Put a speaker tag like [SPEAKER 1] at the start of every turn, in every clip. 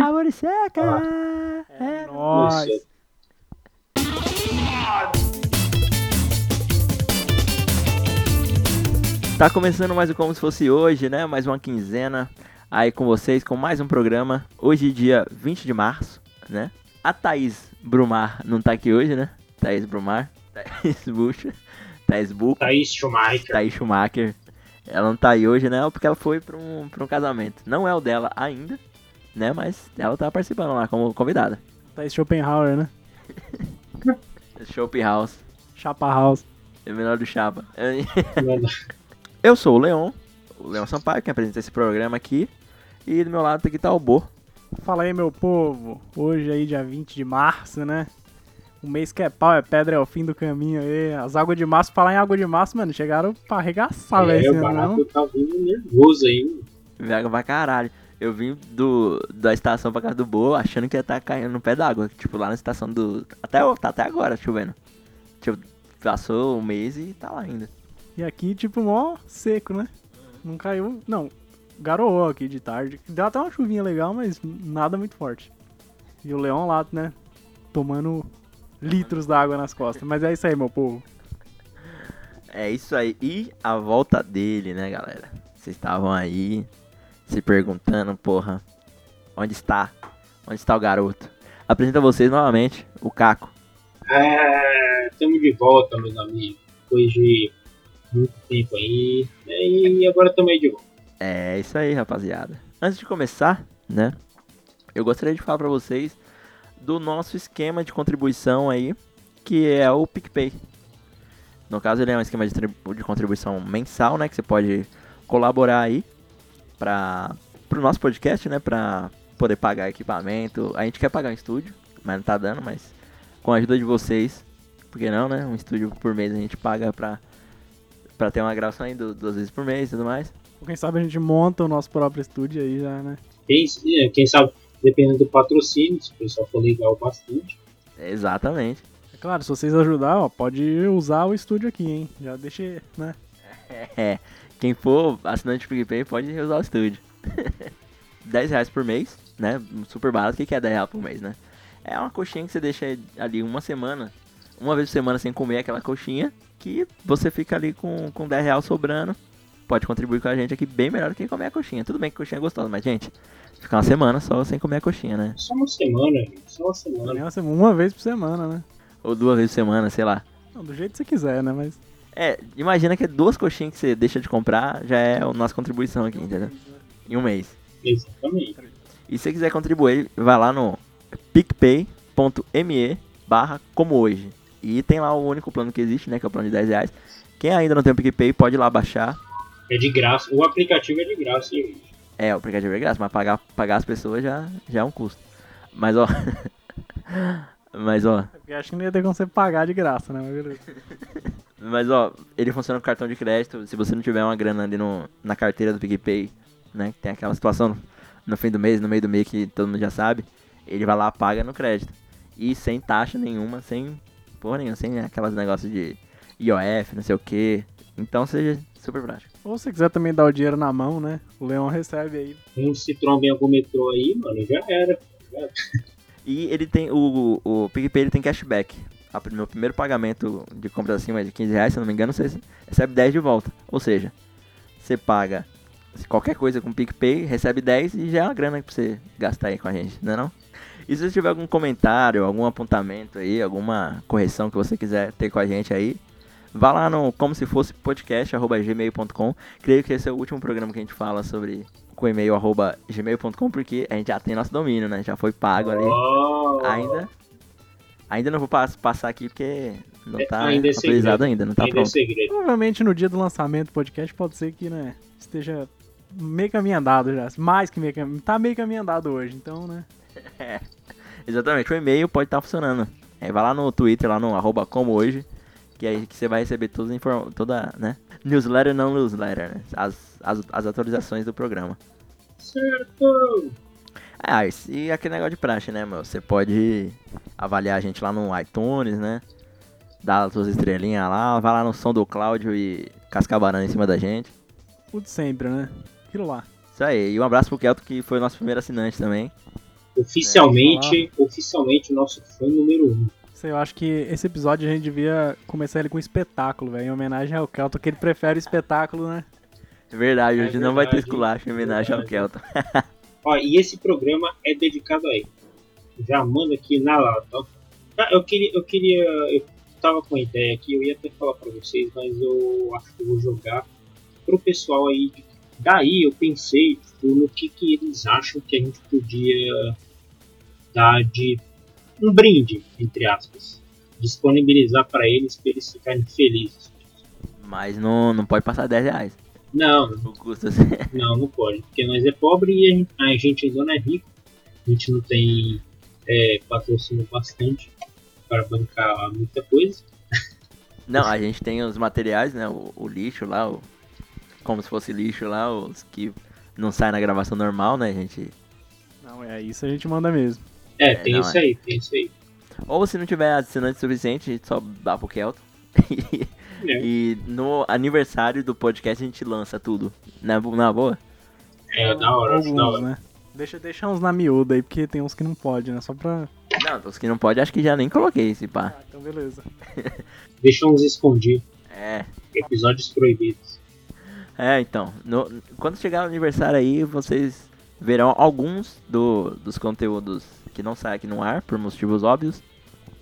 [SPEAKER 1] Amor seca. É
[SPEAKER 2] Nossa.
[SPEAKER 1] nóis. Tá começando mais um Como Se Fosse Hoje, né? Mais uma quinzena aí com vocês, com mais um programa. Hoje, dia 20 de março, né? A Thaís Brumar não tá aqui hoje, né? Thaís Brumar, Thaís Bucha, Thaís Buca,
[SPEAKER 2] Thaís Schumacher.
[SPEAKER 1] Thaís Schumacher. Ela não tá aí hoje, né? Porque ela foi pra um, pra um casamento. Não é o dela ainda, né? Mas ela tá participando lá como convidada.
[SPEAKER 3] Thaís Schopenhauer, né?
[SPEAKER 1] Shop House,
[SPEAKER 3] Chapa House.
[SPEAKER 1] é o menor do Chapa. Eu sou o Leon, o Leon Sampaio, que apresenta esse programa aqui. E do meu lado aqui tá o Bo.
[SPEAKER 3] Fala aí, meu povo. Hoje aí, dia 20 de março, né? O mês que é pau, é pedra, é o fim do caminho aí. As águas de março, falar em água de março, mano, chegaram pra arregaçar, velho.
[SPEAKER 2] é, o barato
[SPEAKER 3] não?
[SPEAKER 2] tá vindo nervoso aí.
[SPEAKER 1] Vega pra caralho. Eu vim do, da estação pra casa do Bo achando que ia estar caindo no pé d'água. Tipo, lá na estação do. Até, tá até agora chovendo. Tipo, passou um mês e tá lá ainda.
[SPEAKER 3] E aqui, tipo, mó seco, né? Não caiu. Não, garoou aqui de tarde. Deu até uma chuvinha legal, mas nada muito forte. E o Leão lá, né? Tomando litros d'água nas costas. Mas é isso aí, meu povo.
[SPEAKER 1] É isso aí. E a volta dele, né, galera? Vocês estavam aí se perguntando, porra, onde está? Onde está o garoto? Apresenta vocês novamente o Caco.
[SPEAKER 2] É, estamos de volta, meus amigos. Depois de muito tempo aí. né, E agora aí de volta.
[SPEAKER 1] É isso aí, rapaziada. Antes de começar, né? Eu gostaria de falar pra vocês do nosso esquema de contribuição aí, que é o PicPay. No caso, ele é um esquema de, de contribuição mensal, né? Que você pode colaborar aí para pro nosso podcast, né? Pra poder pagar equipamento. A gente quer pagar um estúdio, mas não tá dando, mas com a ajuda de vocês, por que não, né? Um estúdio por mês a gente paga pra, pra ter uma gravação aí du- duas vezes por mês e tudo mais.
[SPEAKER 3] Quem sabe a gente monta o nosso próprio estúdio aí já, né?
[SPEAKER 2] Quem, é, quem sabe, dependendo do patrocínio, se o pessoal for legal bastante.
[SPEAKER 1] Exatamente.
[SPEAKER 3] É claro, se vocês ajudar, ó, pode usar o estúdio aqui, hein? Já deixa, né?
[SPEAKER 1] É, quem for assinante do PicPay pode usar o estúdio. 10 reais por mês, né? Super barato. O que é 10 reais por mês, né? É uma coxinha que você deixa ali uma semana, uma vez por semana sem comer aquela coxinha, que você fica ali com, com 10 reais sobrando. Pode contribuir com a gente aqui bem melhor do que comer a coxinha. Tudo bem que coxinha é gostosa, mas gente, fica uma semana só sem comer a coxinha, né?
[SPEAKER 2] Só uma semana, gente. Só uma semana.
[SPEAKER 3] Nossa, uma vez por semana, né?
[SPEAKER 1] Ou duas vezes por semana, sei lá.
[SPEAKER 3] Não, do jeito que você quiser, né? Mas
[SPEAKER 1] É, imagina que duas coxinhas que você deixa de comprar já é a nossa contribuição aqui, entendeu? Em um mês.
[SPEAKER 2] Exatamente.
[SPEAKER 1] E se você quiser contribuir, vai lá no picpay.me barra como hoje. E tem lá o único plano que existe, né? Que é o plano de 10 reais. Quem ainda não tem o PicPay pode ir lá baixar.
[SPEAKER 2] É de graça. O aplicativo é de graça, hein, gente.
[SPEAKER 1] É, o aplicativo é grátis, mas pagar, pagar as pessoas já, já é um custo. Mas ó. mas ó.
[SPEAKER 3] porque acho que não ia ter como você pagar de graça, né? Mas beleza.
[SPEAKER 1] Mas ó, ele funciona com cartão de crédito. Se você não tiver uma grana ali no, na carteira do PicPay, né? Que tem aquela situação no fim do mês, no meio do mês que todo mundo já sabe. Ele vai lá, paga no crédito. E sem taxa nenhuma, sem porra nenhuma, sem aquelas negócios de IOF, não sei o que. Então seja super prático.
[SPEAKER 3] Ou se quiser também dar o dinheiro na mão, né? O Leão recebe aí.
[SPEAKER 2] Um Citroën bem algum metrô aí, mano, já era.
[SPEAKER 1] E ele tem. O, o PicPay ele tem cashback. A, meu primeiro pagamento de compras acima de 15 reais, se não me engano, você recebe 10 de volta. Ou seja, você paga qualquer coisa com PicPay, recebe 10 e já é uma grana pra você gastar aí com a gente, não é não? E se você tiver algum comentário, algum apontamento aí, alguma correção que você quiser ter com a gente aí, vá lá no como se fosse podcast, arroba gmail.com. Creio que esse é o último programa que a gente fala sobre com e-mail arroba gmail.com, porque a gente já tem nosso domínio, né? Já foi pago ali.
[SPEAKER 2] Oh,
[SPEAKER 1] Ainda. Ainda não vou pass- passar aqui porque não
[SPEAKER 2] É,
[SPEAKER 1] tá
[SPEAKER 2] ainda é
[SPEAKER 1] atualizado
[SPEAKER 2] segredo.
[SPEAKER 1] ainda, não tá
[SPEAKER 2] ainda é
[SPEAKER 1] pronto.
[SPEAKER 2] segredo.
[SPEAKER 3] Provavelmente no dia do lançamento do podcast pode ser que, né? Esteja meio caminho andado já. Mais que meio caminho. Tá meio caminho andado hoje, então, né?
[SPEAKER 1] Exatamente, o e-mail pode estar funcionando. Aí vai lá no Twitter, lá no arroba como hoje, que aí que você vai receber todas toda, né? Newsletter não newsletter, né? As, as, as atualizações do programa.
[SPEAKER 2] Certo.
[SPEAKER 1] Ah, e aquele negócio de praxe, né, meu? Você pode avaliar a gente lá no iTunes, né? Dar as suas estrelinhas lá, vai lá no som do Cláudio e cascar banana em cima da gente.
[SPEAKER 3] O de sempre, né? Aquilo lá.
[SPEAKER 1] Isso aí. E um abraço pro Kelto, que foi o nosso primeiro assinante também.
[SPEAKER 2] Oficialmente, oficialmente o nosso fã número um.
[SPEAKER 3] Sei, eu acho que esse episódio a gente devia começar ele com um espetáculo, velho, em homenagem ao Kelton, que ele prefere o espetáculo, né?
[SPEAKER 1] É verdade,
[SPEAKER 2] É
[SPEAKER 1] hoje não vai ter
[SPEAKER 2] verdade.
[SPEAKER 1] esculacho em homenagem ao
[SPEAKER 2] Verdade. Ó, e esse programa é dedicado a ele. Já manda aqui na lata. Ah, eu queria, eu queria, eu tava com a ideia aqui, eu ia até falar pra vocês, mas eu acho que eu vou jogar pro pessoal aí. Daí eu pensei tipo, no que, que eles acham que a gente podia dar de um brinde, entre aspas, disponibilizar pra eles pra eles ficarem felizes.
[SPEAKER 1] Mas não, não pode passar 10 reais.
[SPEAKER 2] Não,
[SPEAKER 1] assim.
[SPEAKER 2] Não, não pode, porque nós é pobre e a gente, a gente ainda não é rico. A gente não tem é, patrocínio bastante para bancar muita coisa.
[SPEAKER 1] Não, a gente tem os materiais, né? O, o lixo lá, o, como se fosse lixo lá, os que não saem na gravação normal, né? A gente.
[SPEAKER 3] Não, é isso a gente manda mesmo.
[SPEAKER 2] É,
[SPEAKER 1] É,
[SPEAKER 2] tem
[SPEAKER 1] não,
[SPEAKER 2] isso
[SPEAKER 1] é.
[SPEAKER 2] aí, tem isso aí.
[SPEAKER 1] Ou se não tiver assinante suficiente, a gente só dá pro Kelton.
[SPEAKER 2] É,
[SPEAKER 1] e no aniversário do podcast a gente lança tudo. Na, na boa?
[SPEAKER 2] é da hora, acho da
[SPEAKER 3] Alguns,
[SPEAKER 2] hora.
[SPEAKER 3] né? Deixa, deixa uns na miúda aí, porque tem uns que não pode, né? Só pra...
[SPEAKER 1] Não, os que não pode, acho que já nem coloquei esse pá.
[SPEAKER 3] Ah, então beleza.
[SPEAKER 2] Deixa uns escondidos,
[SPEAKER 1] É.
[SPEAKER 2] episódios proibidos.
[SPEAKER 1] É, então. no- quando chegar o aniversário aí, vocês verão alguns do, dos conteúdos que não saem aqui no ar, por motivos óbvios,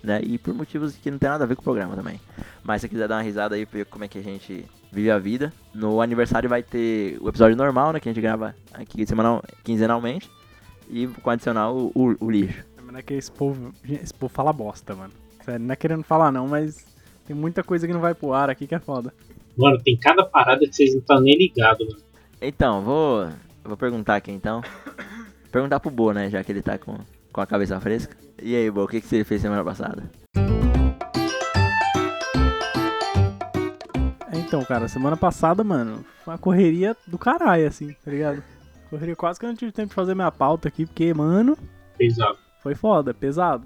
[SPEAKER 1] né? E por motivos que não tem nada a ver com o programa também. Mas se você quiser dar uma risada aí, ver como é que a gente vive a vida. No aniversário vai ter o episódio normal, né? Que a gente grava aqui semanal, quinzenalmente. E com adicional o, o, o lixo.
[SPEAKER 3] Mas não é que esse povo, esse povo fala bosta, mano. Sério, não é querendo falar não, mas tem muita coisa que não vai pro ar aqui que é foda.
[SPEAKER 2] Mano, tem cada parada que vocês não estão nem ligados, mano.
[SPEAKER 1] Então, vou, vou perguntar aqui então. Perguntar pro Bo, né? Já que ele tá com, com a cabeça fresca. E aí, Bo, o que, que você fez semana passada?
[SPEAKER 3] É, Então, cara, semana passada, mano, foi uma correria do caralho, assim, tá ligado? Correria quase que eu não tive tempo de fazer minha pauta aqui, porque, mano,
[SPEAKER 2] Pesado.
[SPEAKER 3] foi foda, pesado.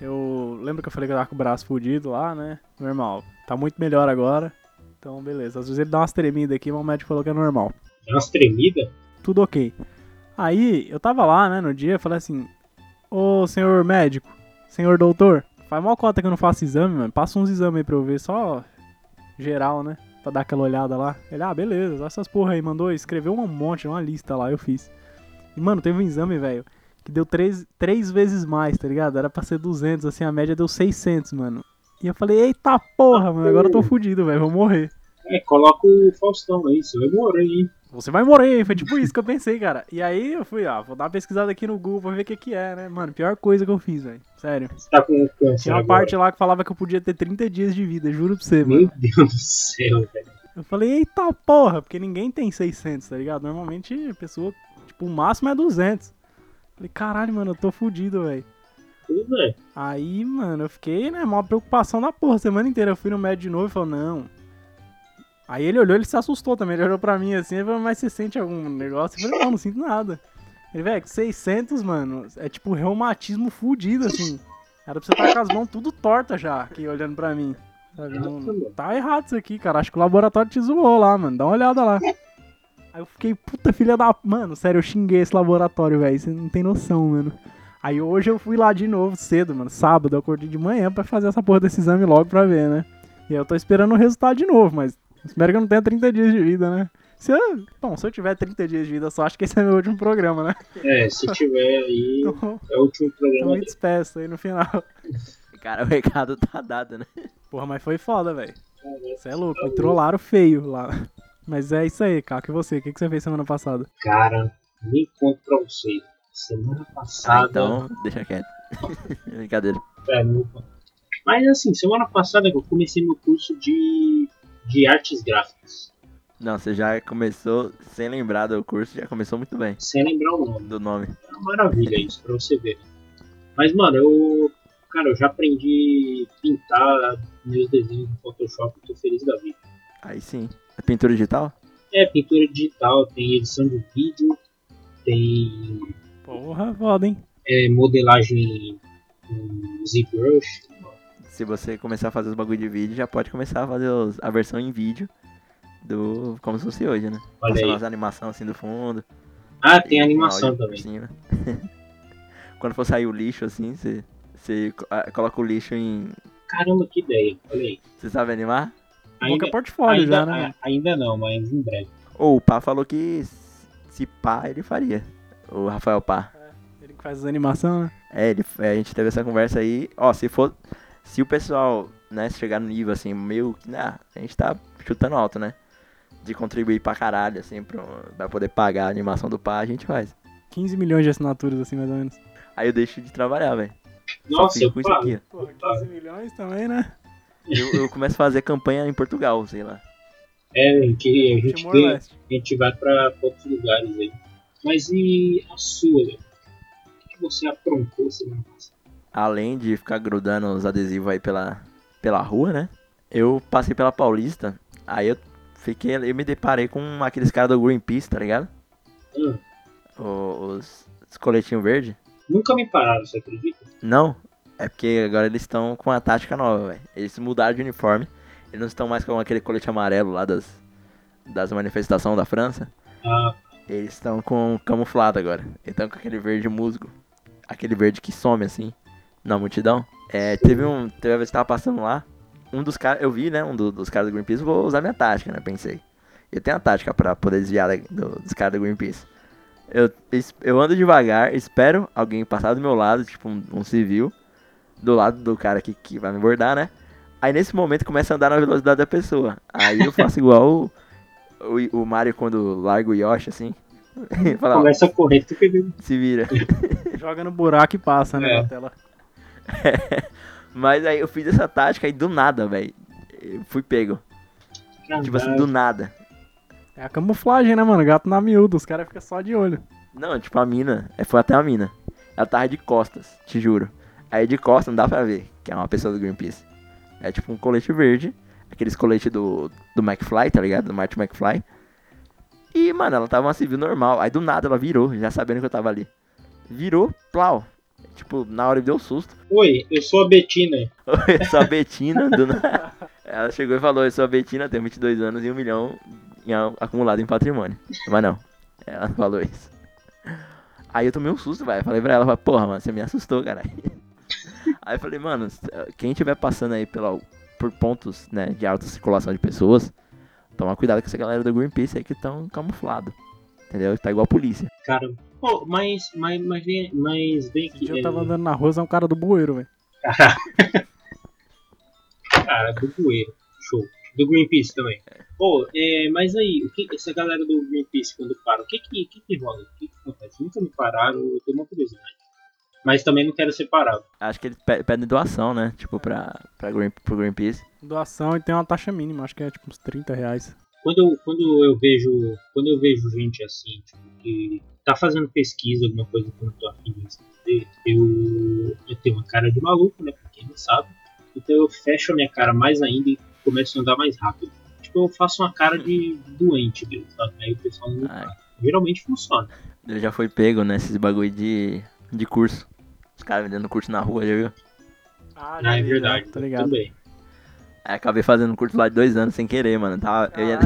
[SPEAKER 3] Eu lembro que eu falei que eu tava com o braço fudido lá, né? Normal. Tá muito melhor agora. Então, beleza. Às vezes ele dá umas tremidas aqui, mas o médico falou que é normal.
[SPEAKER 2] Dá umas tremidas.
[SPEAKER 3] Tudo ok. Aí, eu tava lá, né, no dia, eu falei assim: Ô senhor médico, senhor doutor, faz mal cota que eu não faço exame, mano. Passa uns exames aí pra eu ver, só geral, né? Pra dar aquela olhada lá. Ele, ah, beleza, essas porra aí. Mandou escrever um monte, uma lista lá, eu fiz. E, mano, teve um exame, velho, que deu três, três vezes mais, tá ligado? Era pra ser 200, assim, a média deu 600, mano. E eu falei, eita porra, mano, agora eu tô fudido, velho, vou morrer.
[SPEAKER 2] É, coloca o Faustão aí, você vai morrer, hein?
[SPEAKER 3] Você vai morrer, foi tipo isso que eu pensei, cara. E aí eu fui, ó, vou dar uma pesquisada aqui no Google pra ver o que que é, né? Mano, pior coisa que eu fiz, velho. Sério.
[SPEAKER 2] Você tá com câncer
[SPEAKER 3] Tinha uma
[SPEAKER 2] agora.
[SPEAKER 3] parte lá que falava que eu podia ter 30 dias de vida, juro pra você,
[SPEAKER 2] Meu
[SPEAKER 3] mano.
[SPEAKER 2] Deus do céu, velho.
[SPEAKER 3] Eu falei, eita porra, porque ninguém tem 600, tá ligado? Normalmente a pessoa, tipo, o máximo é 200. Falei, caralho, mano, eu tô fudido, velho. Aí, mano, eu fiquei, né, maior preocupação da porra, semana inteira. Eu fui no médico de novo e falou, não. Aí ele olhou, ele se assustou também, ele olhou pra mim assim, ele falou, mas você sente algum negócio? Eu falei, não, não sinto nada. Ele, velho, 600, mano, é tipo reumatismo fudido, assim. Era pra você estar com as mãos tudo tortas já, aqui olhando pra mim. Não- tá errado isso aqui, cara. Acho que o laboratório te zoou lá, mano. Dá uma olhada lá. Aí eu fiquei, puta filha da. Mano, sério, eu xinguei esse laboratório, velho. Você não tem noção, mano. Aí hoje eu fui lá de novo, cedo, mano. Sábado, eu acordei de manhã pra fazer essa porra desse exame logo pra ver, né? E aí eu tô esperando o resultado de novo, mas espero que eu não tenha 30 dias de vida, né? Se eu, bom, se eu tiver 30 dias de vida só, acho que esse é meu último programa, né?
[SPEAKER 2] É, se tiver aí,
[SPEAKER 3] Então,
[SPEAKER 2] é o último
[SPEAKER 3] eu
[SPEAKER 2] programa
[SPEAKER 3] me despeço aí no final.
[SPEAKER 1] Cara, o recado tá dado, né?
[SPEAKER 3] Porra, mas foi foda, velho. Você é louco, me trollaram feio lá. Mas é isso aí, Caco. E você? O que, que você fez semana passada?
[SPEAKER 2] Cara, nem conto pra vocês. Semana
[SPEAKER 1] Ah,
[SPEAKER 2] passada.
[SPEAKER 1] então, deixa quieto. Brincadeira.
[SPEAKER 2] É. Mas assim, semana passada eu comecei meu curso de, de artes gráficas.
[SPEAKER 1] Não, você já começou sem lembrar do curso, já começou muito bem
[SPEAKER 2] Sem lembrar o nome.
[SPEAKER 1] do nome.
[SPEAKER 2] É uma maravilha isso, pra você ver. Mas, mano, eu. Cara, eu já aprendi a pintar meus desenhos no Photoshop e tô feliz da vida.
[SPEAKER 1] Aí sim. É pintura digital?
[SPEAKER 2] É, pintura digital, tem edição de vídeo, tem
[SPEAKER 3] Porra, foda, hein?
[SPEAKER 2] é, modelagem com ZBrush.
[SPEAKER 1] Se você começar a fazer os bagulho de vídeo, já pode começar a fazer os- a versão em vídeo do. como se fosse hoje, né?
[SPEAKER 2] Olha
[SPEAKER 1] Passando
[SPEAKER 2] aí.
[SPEAKER 1] as animações assim do fundo.
[SPEAKER 2] Ah, tem animação também.
[SPEAKER 1] Quando for sair o lixo, assim, você, você ah, coloca o lixo em.
[SPEAKER 2] Caramba, que ideia. Olha aí.
[SPEAKER 1] Você sabe animar?
[SPEAKER 3] Ainda,
[SPEAKER 2] Ainda,
[SPEAKER 3] portfólio
[SPEAKER 2] ainda,
[SPEAKER 3] já, né?
[SPEAKER 2] a- ainda não, mas em breve.
[SPEAKER 1] Ou o Pá falou que se pá, ele faria. O Rafael Pá.
[SPEAKER 3] Ele que faz as animações, né?
[SPEAKER 1] É, ele, é, a gente teve essa conversa aí. Ó, se for. Se o pessoal, né, chegar no nível assim, meio que. Ah, a gente tá chutando alto, né? De contribuir pra caralho, assim, pro, pra poder pagar a animação do Pá, a gente faz.
[SPEAKER 3] 15 milhões de assinaturas, assim, mais ou menos.
[SPEAKER 1] Aí eu deixo de trabalhar, velho.
[SPEAKER 2] Nossa, eu
[SPEAKER 1] com isso aqui, ó.
[SPEAKER 3] Porra, 15 milhões também, né?
[SPEAKER 1] Eu, eu começo a fazer campanha em Portugal, sei lá.
[SPEAKER 2] É, a gente, a gente, tem- a gente vai pra outros lugares aí. Mas e a sua, Léo? O que você aprontou semana passada?
[SPEAKER 1] Além de ficar grudando os adesivos aí pela, pela rua, né? Eu passei pela Paulista, aí eu fiquei. Eu me deparei com aqueles caras do Greenpeace, tá ligado?
[SPEAKER 2] Hum,
[SPEAKER 1] Os, os coletinhos verde.
[SPEAKER 2] nunca me pararam, você acredita?
[SPEAKER 1] Não, é porque agora eles estão com uma tática nova, velho. Eles mudaram de uniforme. Eles não estão mais com aquele colete amarelo lá das, das manifestações da França.
[SPEAKER 2] Ah,
[SPEAKER 1] Eles estão com camuflado agora. Estão com aquele verde musgo. Aquele verde que some assim, na multidão. É, teve um. Teve uma vez que tava passando lá. Um dos caras. Eu vi, né? Um do- dos caras do Greenpeace. Vou usar minha tática, né? Pensei. Eu tenho a tática pra poder desviar da- do- dos caras do Greenpeace. Eu, eu ando devagar, espero alguém passar do meu lado, tipo um, um civil, do lado do cara que, que vai me abordar, né? Aí nesse momento começa a andar na velocidade da pessoa. Aí eu faço igual o, o, o Mario quando larga o Yoshi, assim. Fala,
[SPEAKER 2] começa a correr, tu pegou.
[SPEAKER 1] se vira.
[SPEAKER 3] Joga no buraco e passa, né?
[SPEAKER 2] É.
[SPEAKER 3] Na tela.
[SPEAKER 1] Mas aí eu fiz essa tática e do nada, velho. Fui pego. Tipo assim, do nada.
[SPEAKER 3] É a camuflagem, né, mano? Gato na miúda, os caras ficam só de olho.
[SPEAKER 1] Não, tipo, a mina. é, Foi até a mina. Ela tava de costas, te juro. Aí de costas não dá pra ver que é uma pessoa do Greenpeace. É tipo um colete verde. Aqueles coletes do, do McFly, tá ligado? Do Martin McFly. E, mano, ela tava uma civil normal. Aí do nada ela virou, já sabendo que eu tava ali. Virou, plau. Tipo, na hora me deu um susto.
[SPEAKER 2] Oi, eu sou a Betina.
[SPEAKER 1] Oi, eu sou a Betina. Do... Ela chegou e falou: Eu sou a Betina, tenho 22 anos e um milhão em acumulado em patrimônio. Mas não, ela falou isso. Aí eu tomei um susto, velho. Falei pra ela: Porra, mano, você me assustou, caralho. Aí eu falei: Mano, quem estiver passando aí pela, por pontos né, de alta circulação de pessoas, toma cuidado com essa galera do Greenpeace aí que estão camuflado. Entendeu? Tá igual a polícia.
[SPEAKER 2] Cara, pô, mas, mas, mas, vem, mas vem aqui.
[SPEAKER 3] dia eu tava andando na rua, é um cara do bueiro, velho.
[SPEAKER 2] Cara, do Bueiro. Show. Do Greenpeace também. Pô, é, mas aí, o que, essa galera do Greenpeace, quando para, o que que, que, que rola? O que que acontece? Nunca me pararam, eu tenho uma curiosidade. Mas também não quero ser parado.
[SPEAKER 1] Acho que eles pe- pedem doação, né? Tipo, pra, pra Green, pro Greenpeace.
[SPEAKER 3] Doação e tem uma taxa mínima, acho que é tipo uns 30 reais.
[SPEAKER 2] Quando eu, quando eu vejo quando eu vejo gente assim, tipo, que tá fazendo pesquisa, alguma coisa que eu não tô afim de responder, eu, eu tenho uma cara de maluco, né? Pra quem não sabe. Então eu fecho a minha cara mais ainda e começo a andar mais rápido. Tipo, eu faço uma cara de doente mesmo, sabe? Aí o pessoal não para. Geralmente funciona.
[SPEAKER 1] Ele já foi pego nesses bagulho de, de curso. Os caras vendendo curso na rua, já viu?
[SPEAKER 3] Ah,
[SPEAKER 2] Ah, é verdade.
[SPEAKER 3] Tá ligado.
[SPEAKER 2] Também.
[SPEAKER 1] Aí acabei fazendo um curso lá de dois anos sem querer, mano. Tava, eu ia-.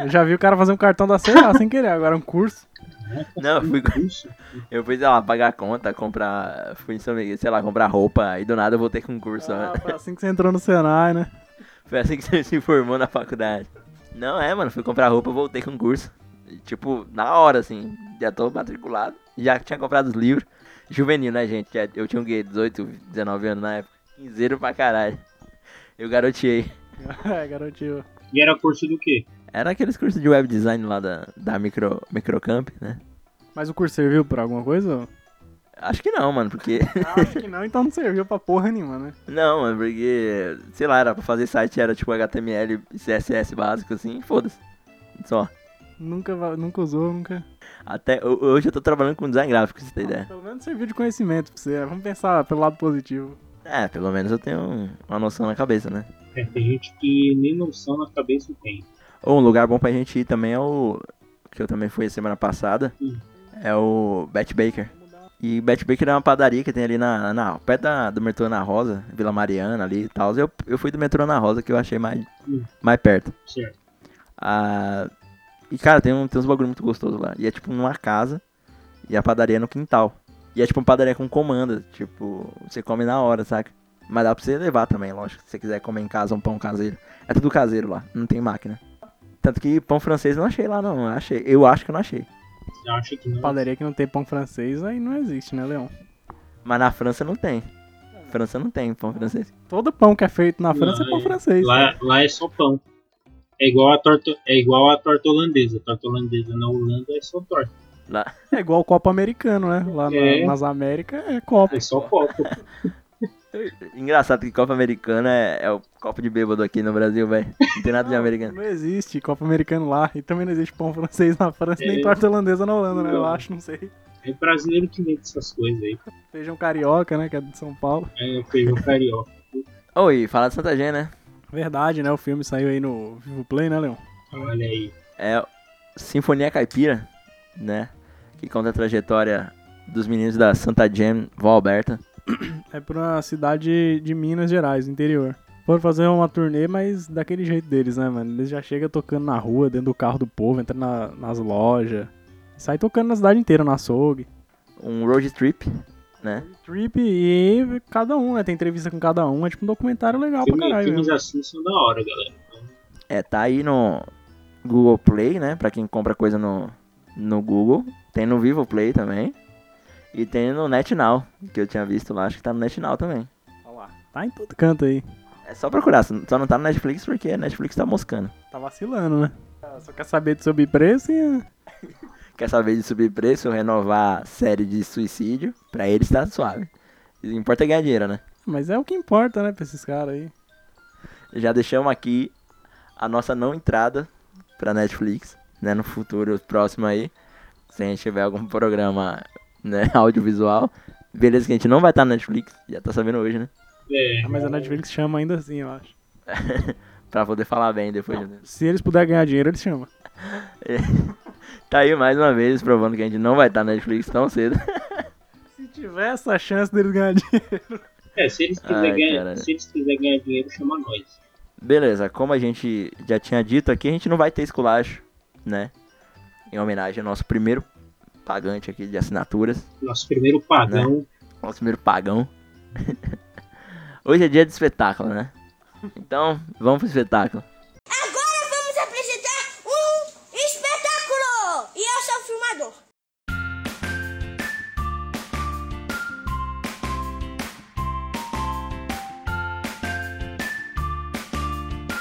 [SPEAKER 3] Eu já vi o cara fazer um cartão da CA sem querer, agora um curso.
[SPEAKER 1] Não, eu fui, eu fui, sei lá, pagar a conta, comprar. Fui, sei lá, comprar roupa. E do nada eu voltei com um curso.
[SPEAKER 3] Ah, foi assim que você entrou no Senai, né?
[SPEAKER 1] Foi assim que você se formou na faculdade. Não, é, mano. Fui comprar roupa, voltei com um curso. E, tipo, na hora, assim. Já tô matriculado. Já tinha comprado os livros. Juvenil, né, gente? Eu tinha um quê? 18, 19 anos na época. Quinzeiro pra caralho. Eu garoteei.
[SPEAKER 3] é, garotinho.
[SPEAKER 2] E era curso do quê?
[SPEAKER 1] Era aqueles cursos de web design lá da, da micro, Microcamp, né?
[SPEAKER 3] Mas o curso serviu pra alguma coisa?
[SPEAKER 1] Acho que não, mano, porque.
[SPEAKER 3] Ah, acho que não, então não serviu pra porra nenhuma, né?
[SPEAKER 1] não, mano, porque. Sei lá, era pra fazer site, era tipo HTML e CSS básico, assim, foda-se. Só.
[SPEAKER 3] Nunca, nunca usou, nunca.
[SPEAKER 1] Até ho- hoje eu tô trabalhando com design gráfico, pra você ter ideia.
[SPEAKER 3] Pelo menos serviu de conhecimento pra você. Vamos pensar pelo lado positivo.
[SPEAKER 1] É, pelo menos eu tenho um- uma noção na cabeça, né?
[SPEAKER 2] É, tem gente que nem noção na cabeça tem.
[SPEAKER 1] Ou um lugar bom pra gente ir também é o. Que eu também fui semana passada.
[SPEAKER 2] Hum.
[SPEAKER 1] É o Bet Baker. E Bet Baker é uma padaria que tem ali na, na perto da, do metrô na Rosa, Vila Mariana ali e tal. Eu, eu fui do metrô na Rosa que eu achei mais,
[SPEAKER 2] Hum.
[SPEAKER 1] mais perto.
[SPEAKER 2] Certo.
[SPEAKER 1] Ah, e cara, tem, um, tem uns bagulho muito gostoso lá. E é tipo numa casa. E a padaria é no quintal. E é tipo uma padaria com comanda. Tipo, você come na hora, saca? Mas dá pra você levar também, lógico. Se você quiser comer em casa um pão caseiro. É tudo caseiro lá, não tem máquina. Tanto que pão francês eu não achei lá, não. Eu achei. Eu acho que eu não achei.
[SPEAKER 2] Você acha que não?
[SPEAKER 3] Padaria que não tem pão francês, aí não existe, né, Leão?
[SPEAKER 1] Mas na França não tem. França não tem pão francês.
[SPEAKER 3] Todo pão que é feito na França
[SPEAKER 2] Lá
[SPEAKER 3] é pão
[SPEAKER 2] é-
[SPEAKER 3] francês.
[SPEAKER 2] Lá, lá é só pão. É igual a torta, é igual a torta holandesa. A torta holandesa na Holanda é só torta.
[SPEAKER 1] Lá.
[SPEAKER 3] É igual o copo americano, né? Lá na-
[SPEAKER 2] É.
[SPEAKER 3] nas Américas é copo.
[SPEAKER 2] É só copo.
[SPEAKER 1] Engraçado que copo americano é, é o copo de bêbado aqui no Brasil, velho. Não tem nada de americano.
[SPEAKER 3] Não existe copo americano lá. E também não existe pão francês na França, nem
[SPEAKER 2] É.
[SPEAKER 3] torta holandesa na Holanda, né? Eu acho, não sei.
[SPEAKER 2] É brasileiro que vende essas coisas aí.
[SPEAKER 3] Feijão carioca, né? Que é de São Paulo.
[SPEAKER 2] É feijão carioca.
[SPEAKER 1] Oi, fala de Santa Gê, né?
[SPEAKER 3] Verdade, né? O filme saiu aí no Vivo Play, né, Leão?
[SPEAKER 2] Olha aí.
[SPEAKER 1] É Sinfonia Caipira, né? Que conta a trajetória dos meninos da Santa Jam, Vó Alberta.
[SPEAKER 3] É pra uma cidade de Minas Gerais, interior. Foram fazer uma turnê, mas daquele jeito deles, né, mano? Eles já chegam tocando na rua, dentro do carro do povo, entrando na- nas lojas. Sai tocando na cidade inteira, no açougue.
[SPEAKER 1] Um road trip, né?
[SPEAKER 3] Trip e cada um, né? Tem entrevista com cada um. É tipo um documentário legal pra
[SPEAKER 2] Filme,
[SPEAKER 3] caralho.
[SPEAKER 2] filmes
[SPEAKER 3] mesmo.
[SPEAKER 2] assim são da hora, galera.
[SPEAKER 1] É, tá aí no Google Play, né? Pra quem compra coisa no, no Google. Tem no Vivo Play também. E tem no NetNow, que eu tinha visto lá. Acho que tá no NetNow também.
[SPEAKER 3] Olha lá. Tá em todo canto aí.
[SPEAKER 1] É só procurar, só não tá no Netflix porque a Netflix tá moscando.
[SPEAKER 3] Tá vacilando, né? Só quer saber de sobre preço e.
[SPEAKER 1] Quer saber de subir preço, renovar a série de suicídio, pra eles tá suave. O que importa é ganhar dinheiro, né?
[SPEAKER 3] Mas é o que importa, né, pra esses caras aí.
[SPEAKER 1] Já deixamos aqui a nossa não entrada pra Netflix, né? No futuro próximo aí. Se a gente tiver algum programa né, audiovisual. Beleza que a gente não vai estar na Netflix, já tá sabendo hoje, né?
[SPEAKER 2] é,
[SPEAKER 3] Ah, mas a Netflix chama ainda assim, eu acho.
[SPEAKER 1] pra poder falar bem depois. né?
[SPEAKER 3] Se eles puderem ganhar dinheiro, eles chamam.
[SPEAKER 1] Tá aí mais uma vez provando que a gente não vai estar na Netflix tão cedo.
[SPEAKER 3] Se tiver essa chance deles ganhar dinheiro.
[SPEAKER 2] é, se eles quiserem ganhar, se eles quiserem ganhar dinheiro, chama nós.
[SPEAKER 1] Beleza, como a gente já tinha dito aqui, a gente não vai ter esculacho, né? Em homenagem ao nosso primeiro pagante aqui de assinaturas.
[SPEAKER 2] Nosso primeiro pagão.
[SPEAKER 1] Nosso primeiro pagão. Hoje é dia de espetáculo, né? Então, vamos pro espetáculo.
[SPEAKER 4] Agora vamos apresentar um espetáculo! E eu sou o filmador.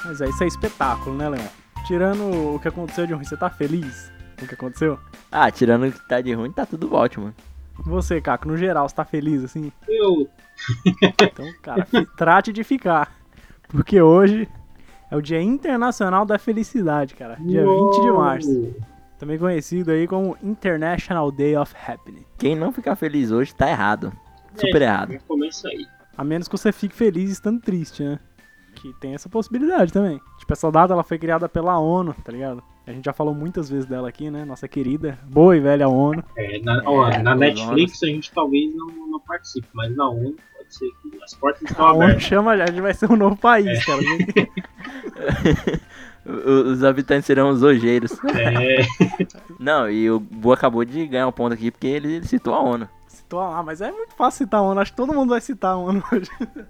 [SPEAKER 3] Mas é, isso é espetáculo, né, Leão? Tirando o que aconteceu de ruim, você tá feliz com o que aconteceu?
[SPEAKER 1] Ah, tirando o que tá de ruim, tá tudo ótimo.
[SPEAKER 3] Você, Caco, no geral, você tá feliz assim?
[SPEAKER 2] Eu,
[SPEAKER 3] Então, cara, trate de ficar. Porque hoje é o Dia Internacional da Felicidade, cara. Dia 20 de março. Também conhecido aí como International Day of Happiness.
[SPEAKER 1] Quem não ficar feliz hoje tá errado. Super
[SPEAKER 2] É,
[SPEAKER 1] errado.
[SPEAKER 2] Já começa aí.
[SPEAKER 3] A menos que você fique feliz estando triste, né? Que tem essa possibilidade também. Tipo, essa data ela foi criada pela ONU, tá ligado? A gente já falou muitas vezes dela aqui, né? Nossa querida, boa e velha ONU.
[SPEAKER 2] É, na, ó,
[SPEAKER 1] É,
[SPEAKER 2] na Netflix a gente talvez não, não participe, mas na ONU pode ser que as portas estão
[SPEAKER 3] A ONU
[SPEAKER 2] abertas.
[SPEAKER 3] chama já, a gente vai ser um novo país, cara.
[SPEAKER 1] O- Os habitantes serão os ojeiros.
[SPEAKER 2] É,
[SPEAKER 1] Não, e o Bu acabou de ganhar um ponto aqui porque ele citou a ONU.
[SPEAKER 3] Citou lá, mas é muito fácil citar a ONU. Acho que todo mundo vai citar a ONU hoje.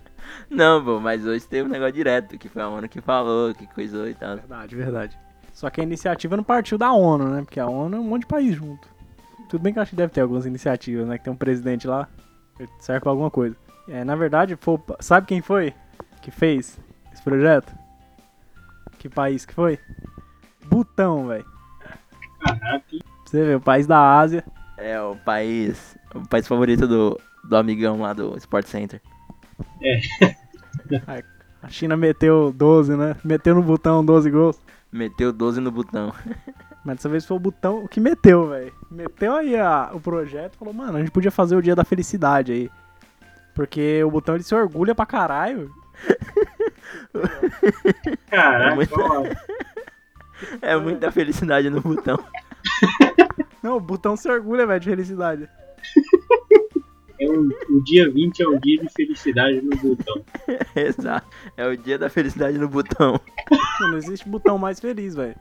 [SPEAKER 1] Não, pô, mas hoje teve um negócio direto, que foi a ONU que falou, que coisou e tal.
[SPEAKER 3] Verdade, verdade. Só que a iniciativa não partiu da ONU, né? Porque a ONU é um monte de país junto. Tudo bem que eu acho que deve ter algumas iniciativas, né? Que tem um presidente lá, serve pra alguma coisa. É, na verdade, foi, sabe quem foi que fez esse projeto? Que país que foi? Butão, velho. Você vê, o país da Ásia.
[SPEAKER 1] É o país, o país favorito do, do amigão lá do Sport Center.
[SPEAKER 3] A China meteu 12, né? Meteu no botão 12 gols.
[SPEAKER 1] Meteu 12 no botão.
[SPEAKER 3] Mas dessa vez foi o botão que meteu, velho. Meteu aí a- o projeto e falou, mano, a gente podia fazer o dia da felicidade aí. Porque o botão ele se orgulha pra caralho.
[SPEAKER 2] caraca,
[SPEAKER 1] muito-
[SPEAKER 2] ó,
[SPEAKER 1] É muita felicidade no botão.
[SPEAKER 3] Não, o botão se orgulha, velho, de felicidade.
[SPEAKER 2] É um, o dia 20 é um dia de felicidade no botão.
[SPEAKER 1] Exato. É o dia da felicidade no botão.
[SPEAKER 3] Não existe botão mais feliz, velho.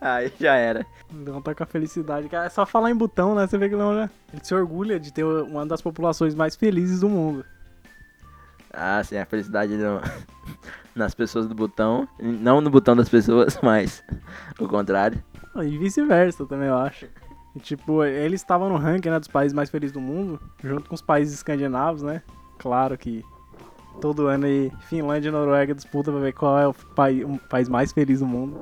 [SPEAKER 1] Aí já era.
[SPEAKER 3] O Leão tá com a felicidade. Cara, é só falar em botão, né? Você vê que o Leão já... Ele se orgulha de ter uma das populações mais felizes do mundo.
[SPEAKER 1] Ah, sim, a felicidade no- nas pessoas do botão. Não no botão das pessoas, mas o contrário.
[SPEAKER 3] E vice-versa também, eu acho. E, tipo, eles estavam no ranking né, dos países mais felizes do mundo, junto com os países escandinavos, né? Claro que todo ano aí Finlândia e Noruega disputam pra ver qual é o o país mais feliz do mundo.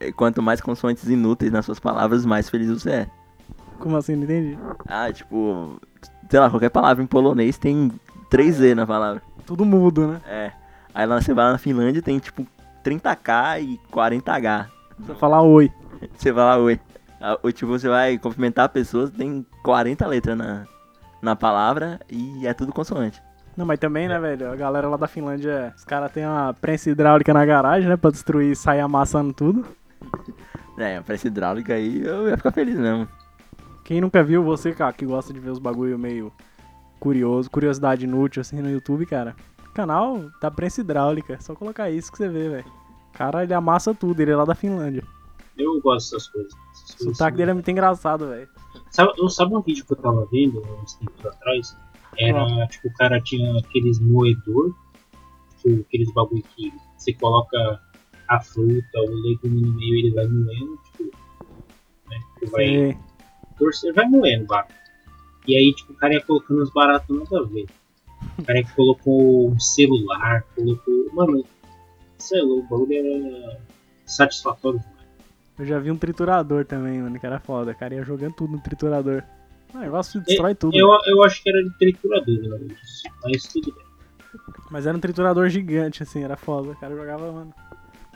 [SPEAKER 1] E quanto mais consoantes inúteis nas suas palavras, mais feliz você é.
[SPEAKER 3] Como assim? Não entendi.
[SPEAKER 1] Ah, tipo, sei lá, qualquer palavra em polonês tem 3Z na palavra.
[SPEAKER 3] Tudo mudo, né?
[SPEAKER 1] É. Aí lá você vai lá na Finlândia tem tipo 30k e 40h.
[SPEAKER 3] Você falar oi.
[SPEAKER 1] Você vai lá, oi. Ah, Ou tipo, você vai cumprimentar a pessoa, tem 40 letras na, na palavra e é tudo consoante.
[SPEAKER 3] Não, mas também, né, velho? A galera lá da Finlândia, os caras têm uma prensa hidráulica na garagem, né? Pra destruir e sair amassando tudo.
[SPEAKER 1] É, a pressa hidráulica aí eu ia ficar feliz mesmo.
[SPEAKER 3] Quem nunca viu, você, cara, que gosta de ver os bagulho meio curioso, curiosidade inútil, assim, no YouTube, cara. Canal da prensa hidráulica. É só colocar isso que você vê, velho. Cara, ele amassa tudo, ele é lá da Finlândia.
[SPEAKER 2] Eu gosto dessas coisas.
[SPEAKER 3] O sotaque
[SPEAKER 2] assim.
[SPEAKER 3] dele é muito engraçado, velho.
[SPEAKER 2] Sabe, eu- sabe um vídeo que eu tava vendo uns tempos atrás? Era, tipo, o cara tinha aqueles moedor, tipo, aqueles bagulho que você coloca a fruta, o legume no meio e ele vai moendo, tipo, né? Tipo, vai torcer, vai moendo, vá. E aí, tipo, o cara ia colocando os baratos nada a ver. O cara que colocou um celular, colocou. Mano, sei lá, o bagulho era satisfatório.
[SPEAKER 3] Eu já vi um triturador também, mano, que era foda. O cara ia jogando tudo no triturador. Ah, o negócio destrói tudo.
[SPEAKER 2] Eu, eu acho que era de triturador, né? Mas tudo bem.
[SPEAKER 3] Mas era um triturador gigante, assim, era foda. O cara jogava, mano.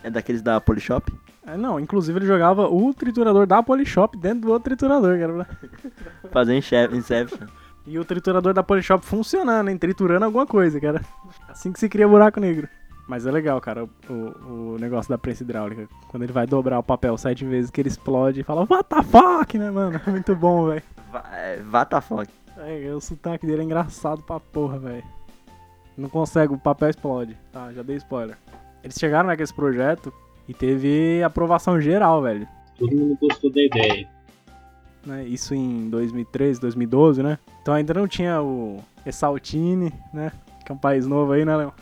[SPEAKER 1] É daqueles da Polishop?
[SPEAKER 3] É, não, inclusive ele jogava o triturador da Polishop dentro do outro triturador, cara.
[SPEAKER 1] Fazer Inception.
[SPEAKER 3] E o triturador da Polishop funcionando, hein? Triturando alguma coisa, cara. Assim que se cria buraco negro. Mas é legal, cara, o, o negócio da prensa hidráulica. Quando ele vai dobrar o papel sete vezes, que ele explode e fala, what the fuck, né, mano? É muito bom, velho.
[SPEAKER 1] É, Vatafoc.
[SPEAKER 3] É, o sotaque dele é engraçado pra porra, velho. Não consegue, o papel explode. Tá, já dei spoiler. Eles chegaram naquele projeto e teve aprovação geral, velho.
[SPEAKER 2] Todo mundo gostou da ideia.
[SPEAKER 3] né? Isso em 2013, 2012, né? Então ainda não tinha o Essaltine, né? Que é um país novo aí, né, Léo?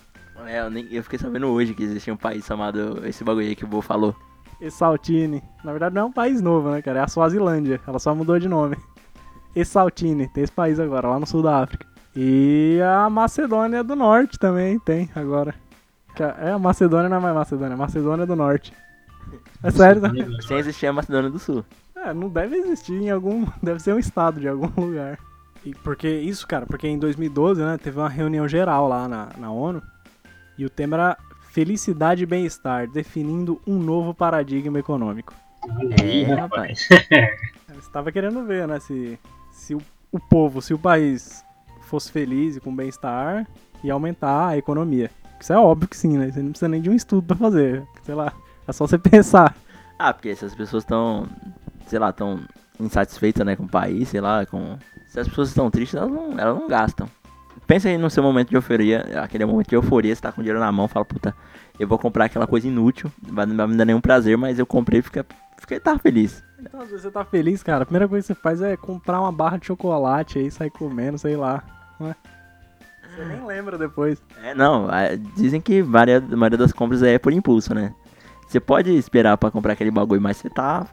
[SPEAKER 1] É, eu, nem, eu fiquei sabendo hoje que existia um país chamado esse bagulho aí que o Bo falou.
[SPEAKER 3] Essaltine. Na verdade não é um país novo, né, cara? É a Suazilândia. Ela só mudou de nome. Essaltine. Tem esse país agora, lá no sul da África. E a Macedônia do Norte também tem agora. Que a- É, a Macedônia não é mais Macedônia, é Macedônia do Norte. É sério, né?
[SPEAKER 1] Sem existir a Macedônia do Sul.
[SPEAKER 3] É, não deve existir em algum. Deve ser um estado de algum lugar. E porque isso, cara, porque em 2012, né, teve uma reunião geral lá na, na ONU. E o tema era felicidade e bem-estar, definindo um novo paradigma econômico.
[SPEAKER 2] Olha aí, rapaz.
[SPEAKER 3] Você estava querendo ver, né, se, se o, o povo, se o país fosse feliz e com bem-estar, ia aumentar a economia. Isso é óbvio que sim, né? Você não precisa nem de um estudo pra fazer. Sei lá, é só você pensar.
[SPEAKER 1] Ah, porque essas pessoas estão, sei lá, estão insatisfeitas, né, com o país, sei lá, com... Se as pessoas estão tristes, elas não, elas não gastam. Pensa aí no seu momento de euforia, aquele momento de euforia, você tá com dinheiro na mão, fala, puta, eu vou comprar aquela coisa inútil, vai- não vai me dar nenhum prazer, mas eu comprei e fiquei, fiquei tá feliz.
[SPEAKER 3] Então, às vezes você tá feliz, cara, a primeira coisa que você faz é comprar uma barra de chocolate aí, sair comendo, sei lá. Não é? Você nem lembra depois.
[SPEAKER 1] É, não, é, dizem que varia- a maioria das compras é por impulso, né? Você pode esperar pra comprar aquele bagulho, mas você tá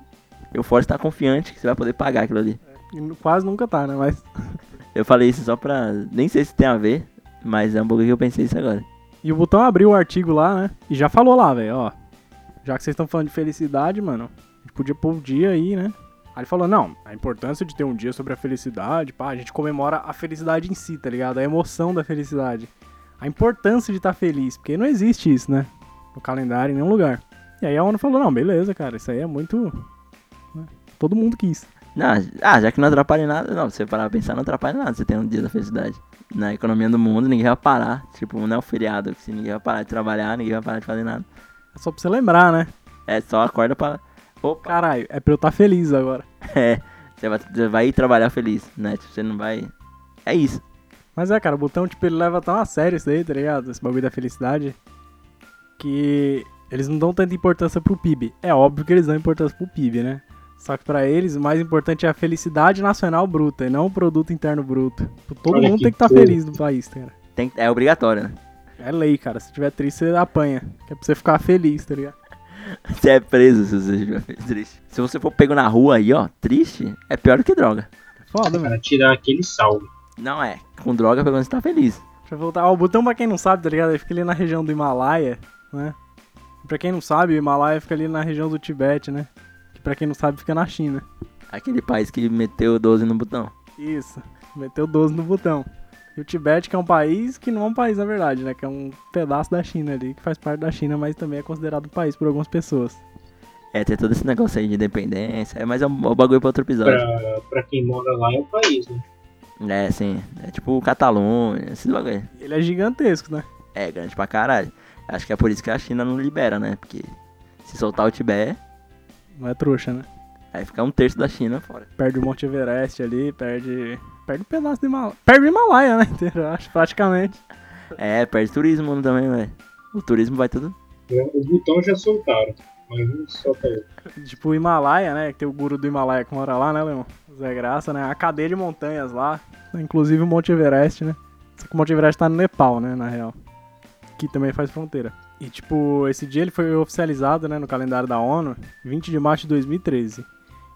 [SPEAKER 1] eufórico, você tá confiante que você vai poder pagar aquilo ali.
[SPEAKER 3] Nu- quase nunca tá, né? Mas.
[SPEAKER 1] Eu falei isso só pra. Nem sei se tem a ver, mas é um bagulho que eu pensei isso agora.
[SPEAKER 3] E o botão abriu o artigo lá, né? E já falou lá, velho, ó. Já que vocês estão falando de felicidade, mano, a gente podia pôr o dia aí, né? Aí ele falou, não, a importância de ter um dia sobre a felicidade, pá, a gente comemora a felicidade em si, tá ligado? A emoção da felicidade. A importância de estar feliz, porque não existe isso, né? No calendário, em nenhum lugar. E aí a ONU falou, não, beleza, cara, isso aí é muito... né? Todo mundo quis.
[SPEAKER 1] Não, ah, já que não atrapalha nada, não, se você parar pra pensar, não atrapalha nada você tem um dia da felicidade. Na economia do mundo, ninguém vai parar. Tipo, não é um feriado, que se ninguém vai parar de trabalhar, ninguém vai parar de fazer nada.
[SPEAKER 3] É só pra você lembrar, né?
[SPEAKER 1] É só acorda pra. Opa!
[SPEAKER 3] Caralho, é pra eu estar feliz agora.
[SPEAKER 1] É, você vai, você vai ir trabalhar feliz, né? Tipo, você não vai. É isso.
[SPEAKER 3] Mas é, cara, o botão, tipo, ele leva tão a sério isso daí, tá ligado? Esse bagulho da felicidade. Que eles não dão tanta importância pro PIB. É óbvio que eles dão importância pro PIB, né? Só que pra eles, o mais importante é a felicidade nacional bruta e não o produto interno bruto. Todo
[SPEAKER 2] Olha
[SPEAKER 3] mundo
[SPEAKER 2] que
[SPEAKER 3] tem que estar
[SPEAKER 2] coisa.
[SPEAKER 3] feliz no país, cara.
[SPEAKER 1] Tem, é obrigatório, né?
[SPEAKER 3] É lei, cara. Se tiver triste, você apanha. Que é pra você ficar feliz, tá ligado?
[SPEAKER 1] Você é preso se você estiver triste. Se você for pego na rua aí, ó, triste, é pior do que droga.
[SPEAKER 3] É foda, mano.
[SPEAKER 2] Para tirar aquele salve.
[SPEAKER 1] Não é. Com droga, pelo menos você tá feliz.
[SPEAKER 3] Deixa eu voltar. Ó, o botão, pra quem não sabe, tá ligado? Ele fica ali na região do Himalaia, né? Pra quem não sabe, o Himalaia fica ali na região do Tibete, né? Que pra quem não sabe, fica na China.
[SPEAKER 1] Aquele país que meteu 12 no botão.
[SPEAKER 3] Isso. Meteu 12 no botão. E o Tibete, que é um país que não é um país, na verdade, né? Que é um pedaço da China ali, que faz parte da China, mas também é considerado um país por algumas pessoas.
[SPEAKER 1] É, tem todo esse negócio aí de independência. É, mas é um, é um bagulho pra outro episódio.
[SPEAKER 2] Pra, pra quem mora lá é o país, né?
[SPEAKER 1] É, sim. É tipo Catalunha, esses bagulho.
[SPEAKER 3] Ele é gigantesco, né?
[SPEAKER 1] É, grande pra caralho. Acho que é por isso que a China não libera, né? Porque se soltar o Tibete,
[SPEAKER 3] Não é trouxa, né?
[SPEAKER 1] aí fica um terço da China fora.
[SPEAKER 3] Perde o Monte Everest ali, perde. Perde um pedaço do Himalaia. Perde o Himalaia, né? Inteiro, acho, praticamente.
[SPEAKER 1] É, perde turismo também, velho. O turismo vai tudo.
[SPEAKER 2] O botão já soltaram, mas não solta outro.
[SPEAKER 3] Tipo o Himalaia, né? Que tem o guru do Himalaia que mora lá, né, Leon? Zé Graça, né? A cadeia de montanhas lá. Inclusive o Monte Everest, né? Só que o Monte Everest tá no Nepal, né? Na real. Que também faz fronteira. E, tipo, esse dia ele foi oficializado, né? No calendário da ONU, 20 de março de 2013.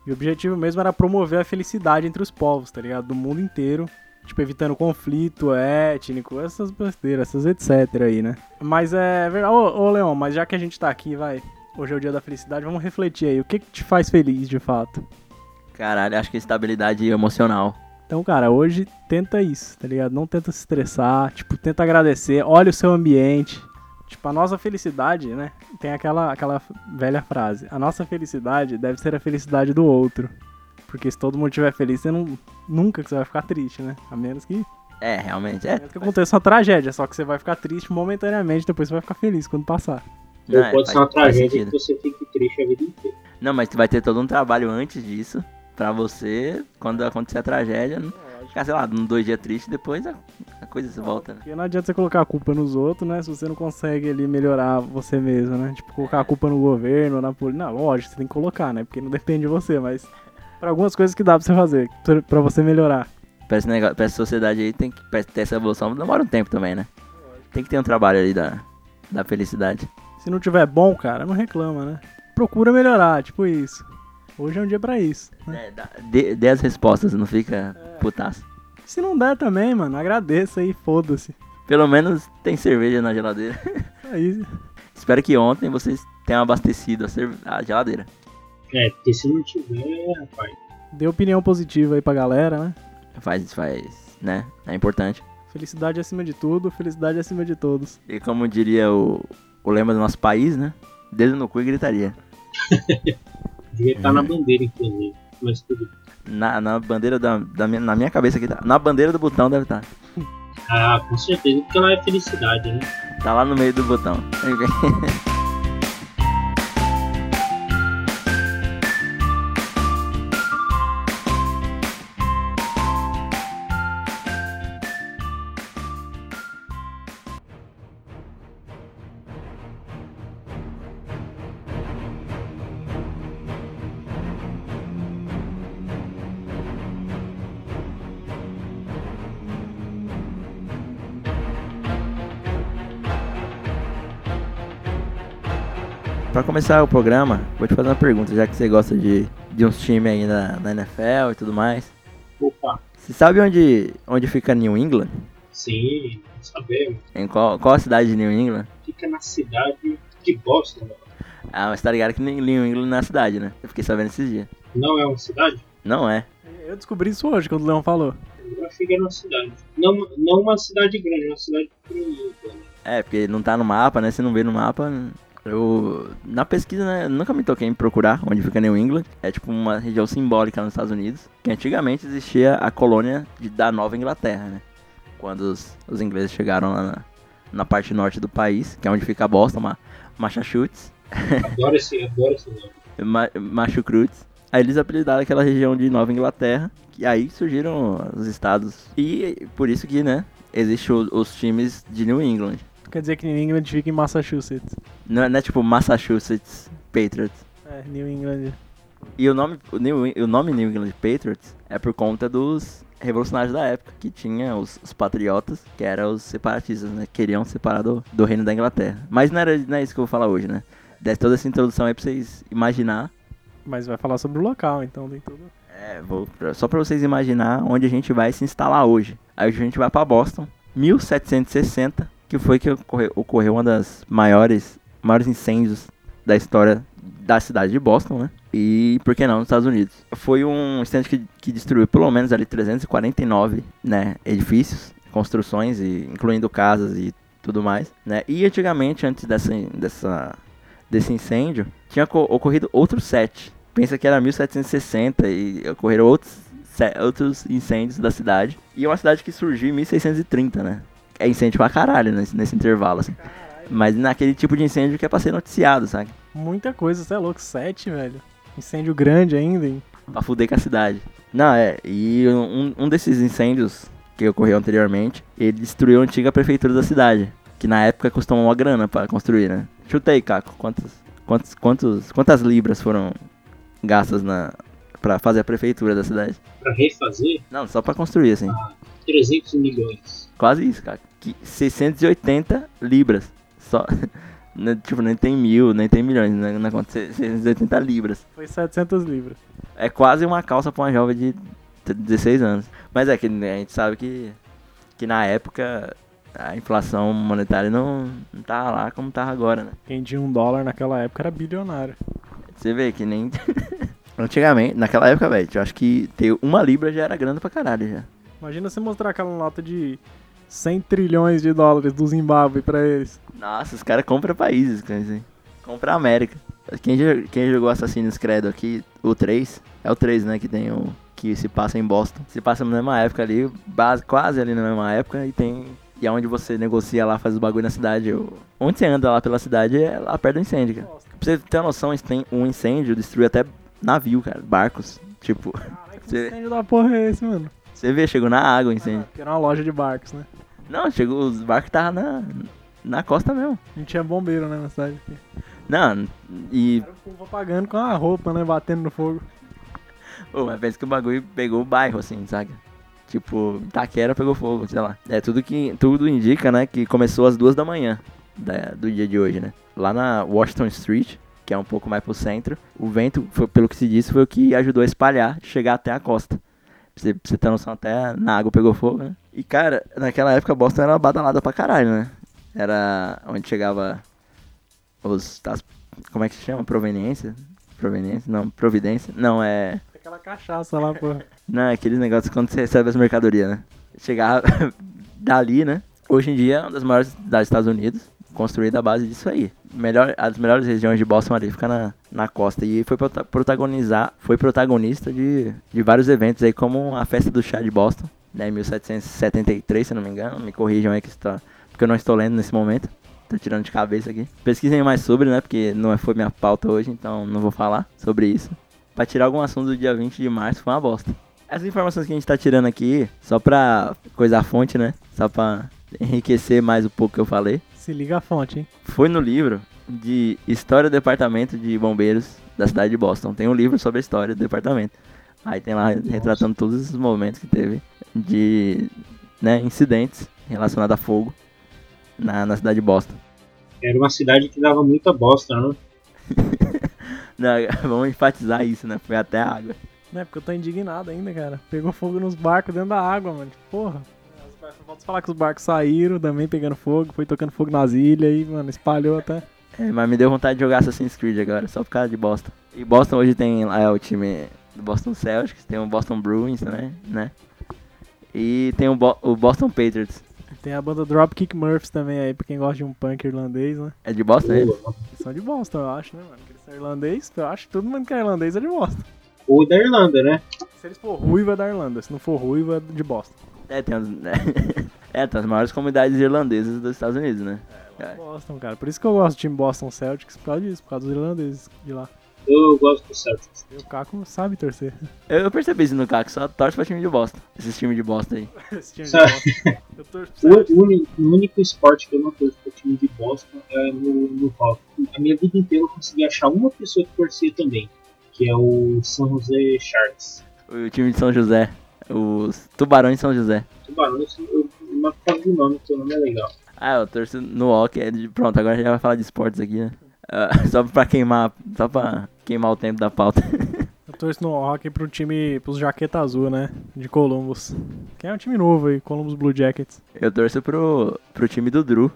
[SPEAKER 3] E o objetivo mesmo era promover a felicidade entre os povos, tá ligado? Do mundo inteiro. Tipo, evitando conflito étnico, essas besteiras, essas etc aí, né? Mas é verdade. Ô, ô, Leon, mas já que a gente tá aqui, vai. Hoje é o dia da felicidade, vamos refletir aí. O que, que te faz feliz de fato?
[SPEAKER 1] Caralho, acho que estabilidade emocional.
[SPEAKER 3] Então, cara, hoje tenta isso, tá ligado? Não tenta se estressar, tipo, tenta agradecer, olha o seu ambiente. Tipo, a nossa felicidade, né? Tem aquela, aquela velha frase: a nossa felicidade deve ser a felicidade do outro. Porque se todo mundo estiver feliz, você não, nunca que você vai ficar triste, né? A menos que,
[SPEAKER 1] É, realmente.
[SPEAKER 3] a
[SPEAKER 1] É.
[SPEAKER 3] menos que aconteça uma tragédia, só que você vai ficar triste momentaneamente, depois você vai ficar feliz quando passar.
[SPEAKER 2] Ou
[SPEAKER 1] Não, é,
[SPEAKER 2] pode ser uma tragédia que você fique triste a vida inteira.
[SPEAKER 1] Não, mas vai ter todo um trabalho antes disso. Pra você, quando acontecer a tragédia, ficar, sei lá, um dois dias triste, depois a, a coisa se volta, né?
[SPEAKER 3] Porque não adianta você colocar a culpa nos outros, né? Se você não consegue ali melhorar você mesmo, né? Tipo, colocar a culpa no governo, na polícia. Não, lógico, você tem que colocar, né? Porque não depende de você, mas. Pra algumas coisas que dá pra você fazer, pra- pra você melhorar.
[SPEAKER 1] Pra, esse negócio, pra essa sociedade aí, tem que pra ter essa evolução, demora um tempo também, né? Tem que ter um trabalho ali da, da felicidade.
[SPEAKER 3] Se não tiver bom, cara, não reclama, né? Procura melhorar, tipo isso. Hoje é um dia pra isso. Né?
[SPEAKER 1] É, dá- dê, dê as respostas, não fica putaço.
[SPEAKER 3] Se não der também, mano, agradeça aí, foda-se.
[SPEAKER 1] Pelo menos tem cerveja na geladeira.
[SPEAKER 3] Aí,
[SPEAKER 1] Espero que ontem vocês tenham abastecido a, cerve- a geladeira.
[SPEAKER 2] É, porque se não tiver, rapaz,
[SPEAKER 3] dê opinião positiva aí pra galera, né?
[SPEAKER 1] Faz, faz, né? É importante.
[SPEAKER 3] Felicidade acima de tudo, felicidade acima de todos.
[SPEAKER 1] E como diria o, o lema do nosso país, né? Dedo no cu e gritaria.
[SPEAKER 2] devia estar na bandeira, inclusive. Mas tudo.
[SPEAKER 1] Na, na bandeira da, da minha, na minha cabeça aqui tá. Na bandeira do botão deve estar.
[SPEAKER 2] Ah, com certeza, porque ela é felicidade, né?
[SPEAKER 1] Tá lá no meio do botão. começar o programa, vou te fazer uma pergunta, já que você gosta de, de uns times aí na, na NFL e tudo mais.
[SPEAKER 2] Opa,
[SPEAKER 1] Você sabe onde, onde fica New England?
[SPEAKER 2] sim, sabemos.
[SPEAKER 1] Em qual, qual a cidade de New England?
[SPEAKER 2] Fica na cidade de Boston, mano.
[SPEAKER 1] Ah, mas tá ligado que New England não é a cidade, né? Eu fiquei sabendo esses dias.
[SPEAKER 2] Não é uma cidade?
[SPEAKER 1] Não é.
[SPEAKER 3] Eu descobri isso hoje, quando o Leão falou.
[SPEAKER 2] Que era uma cidade. Não, não uma cidade grande, uma cidade pequenininha. né?
[SPEAKER 1] É, porque não tá no mapa, né? Se não vê no mapa. Eu. Na pesquisa, né? Nunca me toquei em procurar onde fica New England. É tipo uma região simbólica nos Estados Unidos. Que antigamente existia a colônia de- da Nova Inglaterra, né? Quando os, os ingleses chegaram lá na, na parte norte do país, que é onde fica Boston, Ma Massachusetts.
[SPEAKER 2] Adoro esse, adoro esse nome.
[SPEAKER 1] Ma Massachusetts. Aí eles apelidaram aquela região de Nova Inglaterra. E aí surgiram os estados. E por isso que, né, existem os times de New England.
[SPEAKER 3] Quer dizer que New England fica em Massachusetts.
[SPEAKER 1] Não é, não é tipo Massachusetts Patriots.
[SPEAKER 3] É, New England.
[SPEAKER 1] E o nome, o, New, o nome New England Patriots é por conta dos revolucionários da época, que tinha os, os patriotas, que eram os separatistas, né? Que queriam separar do, do reino da Inglaterra. Mas não, era, não é isso que eu vou falar hoje, né? Desse toda essa introdução aí pra vocês imaginar.
[SPEAKER 3] Mas vai falar sobre o local, então tem tudo.
[SPEAKER 1] É, vou, só pra vocês imaginar onde a gente vai se instalar hoje. Aí a gente vai pra Boston, 1760, que foi que ocorreu, ocorreu uma das maiores, maiores incêndios da história da cidade de Boston, né? E por que não nos Estados Unidos? Foi um incêndio que, que destruiu pelo menos ali 349, né, edifícios, construções e incluindo casas e tudo mais, né? E antigamente antes dessa, dessa desse incêndio, tinha co- ocorrido outros sete. Pensa que era 1760 e ocorreram outros, outros incêndios da cidade. E é uma cidade que surgiu em 1630, né? É incêndio pra caralho nesse, nesse intervalo, assim. Mas naquele tipo de incêndio que é pra ser noticiado, sabe?
[SPEAKER 3] Muita coisa, você é louco. Sete, velho. Incêndio grande ainda, hein?
[SPEAKER 1] Pra fuder com a cidade. Não, é. E um, um desses incêndios que ocorreu anteriormente, ele destruiu a antiga prefeitura da cidade. Que na época custou uma grana pra construir, né? Chuta aí, Caco. Quantos, quantos, quantos, quantas libras foram gastas na, pra fazer a prefeitura da cidade?
[SPEAKER 2] Pra refazer,
[SPEAKER 1] Não, só pra construir, assim.
[SPEAKER 2] 300 milhões.
[SPEAKER 1] Quase isso, cara. Que 680 libras. Só. Né, Tipo, nem tem mil, nem tem milhões né, na conta. 680 libras.
[SPEAKER 3] Foi 700 libras.
[SPEAKER 1] É quase uma calça pra uma jovem de t- 16 anos. Mas é que a gente sabe que, que na época a inflação monetária não, não tava lá como tava agora, né?
[SPEAKER 3] Quem tinha um dólar naquela época era bilionário.
[SPEAKER 1] Você vê que nem. Antigamente, naquela época, velho, eu acho que ter uma libra já era grana pra caralho já.
[SPEAKER 3] Imagina você mostrar aquela nota de 100 trilhões de dólares do Zimbábue pra eles.
[SPEAKER 1] Nossa, os caras compram países, cara. Compra a América. Quem, quem jogou Assassin's Creed aqui, o 3, é o 3, né, que tem o... Que se passa em Boston. Se passa na mesma época ali, base, quase ali na mesma época, e tem... E é onde você negocia lá, faz os bagulho na cidade. o- Onde você anda lá pela cidade é lá perto do incêndio, cara. Pra você ter uma noção, um incêndio destruiu até navio, cara, barcos. Tipo,
[SPEAKER 3] que
[SPEAKER 1] Você-
[SPEAKER 3] incêndio da porra é esse, mano?
[SPEAKER 1] você vê, chegou na água o incêndio.
[SPEAKER 3] Que era uma loja de barcos, né?
[SPEAKER 1] Não, chegou, os barcos estavam na, na costa mesmo.
[SPEAKER 3] Não tinha bombeiro, né, na cidade.
[SPEAKER 1] Não, e
[SPEAKER 3] Era o povo apagando com a roupa, né, batendo no fogo.
[SPEAKER 1] Ô, mas pensa que o bagulho pegou o bairro, assim, saca? Tipo, Taquera pegou fogo, sei lá. É, tudo que tudo indica, né, que começou às duas da manhã da- do dia de hoje, né? Lá na Washington Street, que é um pouco mais pro centro, o vento, foi- pelo que se disse, foi o que ajudou a espalhar, chegar até a costa. Pra você, você ter noção, até na água pegou fogo, né? E, cara, naquela época Boston era badalada pra caralho, né? Era onde chegava os... as- como é que se chama? Proveniência? Proveniência? Não, providência? Não, é...
[SPEAKER 3] Aquela cachaça lá, porra.
[SPEAKER 1] Não, é aqueles negócios quando você recebe as mercadorias, né? Chegava dali, né? Hoje em dia é uma das maiores cidades dos Estados Unidos, construída à base disso aí. Melhor, as melhores regiões de Boston ali fica na, na costa. E foi prota- protagonizar, foi protagonista de, de vários eventos aí, como a festa do chá de Boston, né? Em 1773, se não me engano. Me corrijam aí que está, porque eu não estou lendo nesse momento. Tô tirando de cabeça aqui. Pesquisem mais sobre, né? Porque não foi minha pauta hoje, então não vou falar sobre isso. Pra tirar algum assunto do dia 20 de março foi uma bosta. Essas informações que a gente tá tirando aqui, só pra coisa a fonte, né? Só pra enriquecer mais um pouco que eu falei.
[SPEAKER 3] Se liga a fonte, hein?
[SPEAKER 1] Foi no livro de História do Departamento de Bombeiros da cidade de Boston. Tem um livro sobre a história do departamento. Aí tem lá retratando todos esses momentos que teve de né, incidentes relacionados a fogo na, na cidade de Boston.
[SPEAKER 2] Era uma cidade que dava muita bosta, né?
[SPEAKER 1] Não, vamos enfatizar isso, né? Foi até a água.
[SPEAKER 3] Não é porque eu tô indignado ainda, cara. Pegou fogo nos barcos dentro da água, mano. Porra. Falta falar que os barcos saíram também pegando fogo, foi tocando fogo nas ilhas aí, mano, espalhou até.
[SPEAKER 1] É, mas me deu vontade de jogar Assassin's Creed agora, só por causa de Boston. E Boston hoje tem lá é o time do Boston Celtics, tem o Boston Bruins também, né? E tem o, Bo- o Boston Patriots.
[SPEAKER 3] Tem a banda Dropkick Murphys também aí, pra quem gosta de um punk irlandês, né?
[SPEAKER 1] É de Boston?
[SPEAKER 2] Boa.
[SPEAKER 3] Eles são de Boston, eu acho, né, mano? Porque eles são irlandês, eu acho que todo mundo que é irlandês é de Boston.
[SPEAKER 2] Ou da Irlanda, né?
[SPEAKER 3] Se eles for ruivo é da Irlanda, se não for ruivo é de Boston.
[SPEAKER 1] É, tem, as, é, tem as maiores comunidades irlandesas dos Estados Unidos, né? É.
[SPEAKER 3] Boston, cara. Por isso que eu gosto do time Boston Celtics, por causa disso, por causa dos irlandeses de lá.
[SPEAKER 2] Eu gosto do Celtics.
[SPEAKER 3] E o Caco sabe torcer.
[SPEAKER 1] Eu, eu percebi isso no Caco, só torce pra time de Boston. Esses times de Boston aí.
[SPEAKER 3] Esse time de? Boston. Eu torço pro
[SPEAKER 2] O, uni- o único esporte que eu não torço pro time de Boston é no, no rock. A minha vida inteira eu consegui achar uma pessoa que torcia também, que é o São José Sharks.
[SPEAKER 1] O time de São José. Os Tubarões de São José.
[SPEAKER 2] Tubarões, eu não falo do nome, o nome é legal.
[SPEAKER 1] Ah, eu torço no hockey. É de... Pronto, agora a gente vai falar de esportes aqui, né? Ah, só pra queimar. Só pra queimar o tempo da pauta.
[SPEAKER 3] Eu torço no hockey pro time, pros Jaqueta Azul, né? De Columbus. Que é um time novo aí, Columbus Blue Jackets.
[SPEAKER 1] Eu torço pro, pro time do Drew,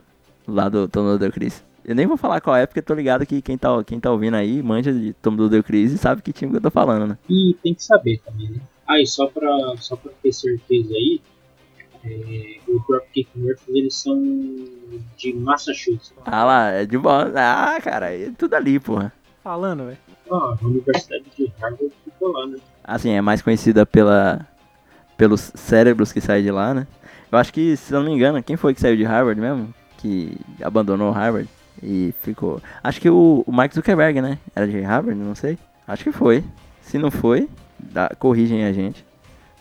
[SPEAKER 1] lá do Tom do Cris. Eu nem vou falar qual é, porque eu tô ligado que quem tá, quem tá ouvindo aí, manja de Tom do Cris e sabe que time que eu tô falando, né?
[SPEAKER 2] E tem que saber também, né? Ah, e só pra, só pra ter certeza aí, é, o Dropkick Murphys, eles são de Massachusetts.
[SPEAKER 1] Ah lá, é de bola. Ah, cara, é tudo ali, porra.
[SPEAKER 3] Falando, velho.
[SPEAKER 2] Ah, a Universidade de Harvard ficou lá, né?
[SPEAKER 1] Assim, é mais conhecida pela, pelos cérebros que saem de lá, né? Eu acho que, se eu não me engano, quem foi que saiu de Harvard mesmo? Que abandonou Harvard e ficou. Acho que o, o Mark Zuckerberg, né? Era de Harvard, não sei. Acho que foi. Se não foi, dá, corrigem a gente.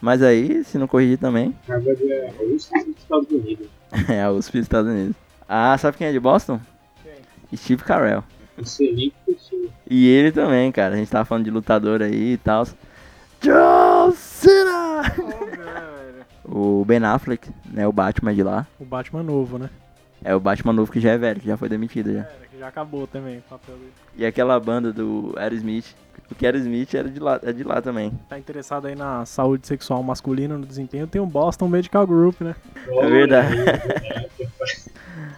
[SPEAKER 1] Mas aí, se não corrigir também,
[SPEAKER 2] Harvard é a USP dos Estados Unidos.
[SPEAKER 1] é a USP dos Estados Unidos. Ah, sabe quem é de Boston? Steve Carell.
[SPEAKER 2] Excelente pessoa.
[SPEAKER 1] E ele também, cara. A gente tava falando de lutador aí e tal. John Cena! O Ben Affleck, né? O Batman de lá.
[SPEAKER 3] O Batman novo, né?
[SPEAKER 1] É o Batman novo que já é velho, que já foi demitido já.
[SPEAKER 3] É, já acabou também o papel dele.
[SPEAKER 1] E aquela banda do Aerosmith. Porque Aerosmith era de lá, é de lá também.
[SPEAKER 3] Tá interessado aí na saúde sexual masculina, no desempenho, tem o Boston Medical Group, né?
[SPEAKER 2] Aí, é verdade.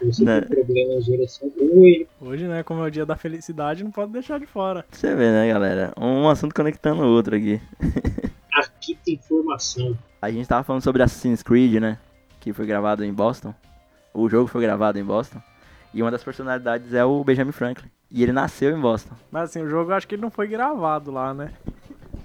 [SPEAKER 2] Você
[SPEAKER 1] Né?
[SPEAKER 2] tem ele
[SPEAKER 3] Hoje, né, como é o dia da felicidade, não pode deixar de fora.
[SPEAKER 1] Você vê, né, galera? Um assunto conectando o outro aqui.
[SPEAKER 2] aqui tem informação.
[SPEAKER 1] A gente tava falando sobre Assassin's Creed, né? Que foi gravado em Boston. O jogo foi gravado em Boston. E uma das personalidades é o Benjamin Franklin. E ele nasceu em Boston.
[SPEAKER 3] Mas assim, o jogo eu acho que ele não foi gravado lá, né?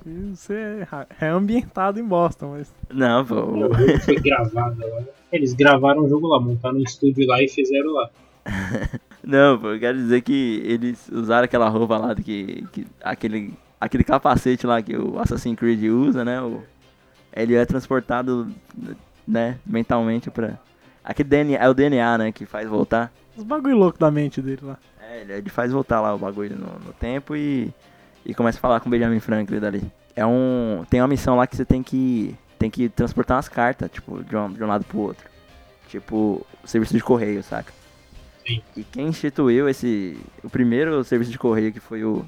[SPEAKER 3] Isso é, é ambientado em Boston, mas.
[SPEAKER 1] Não, pô.
[SPEAKER 2] O
[SPEAKER 1] o-
[SPEAKER 2] jogo foi gravado lá. Eles gravaram o jogo lá, montaram um estúdio lá e fizeram lá.
[SPEAKER 1] Não, pô, eu quero dizer que eles usaram aquela roupa lá, que, que aquele, aquele capacete lá que o Assassin's Creed usa, né? O, ele é transportado, né, mentalmente pra... Aquele DNA, é o DNA, né, que faz voltar.
[SPEAKER 3] Os bagulho louco da mente dele lá.
[SPEAKER 1] É, ele, ele faz voltar lá o bagulho no, no tempo e, e começa a falar com o Benjamin Franklin dali. É um... Tem uma missão lá que você tem que... Tem que transportar umas cartas, tipo, de um, de um lado pro outro. Tipo, o serviço de correio, saca?
[SPEAKER 2] Sim.
[SPEAKER 1] E quem instituiu esse. O primeiro serviço de correio que foi o.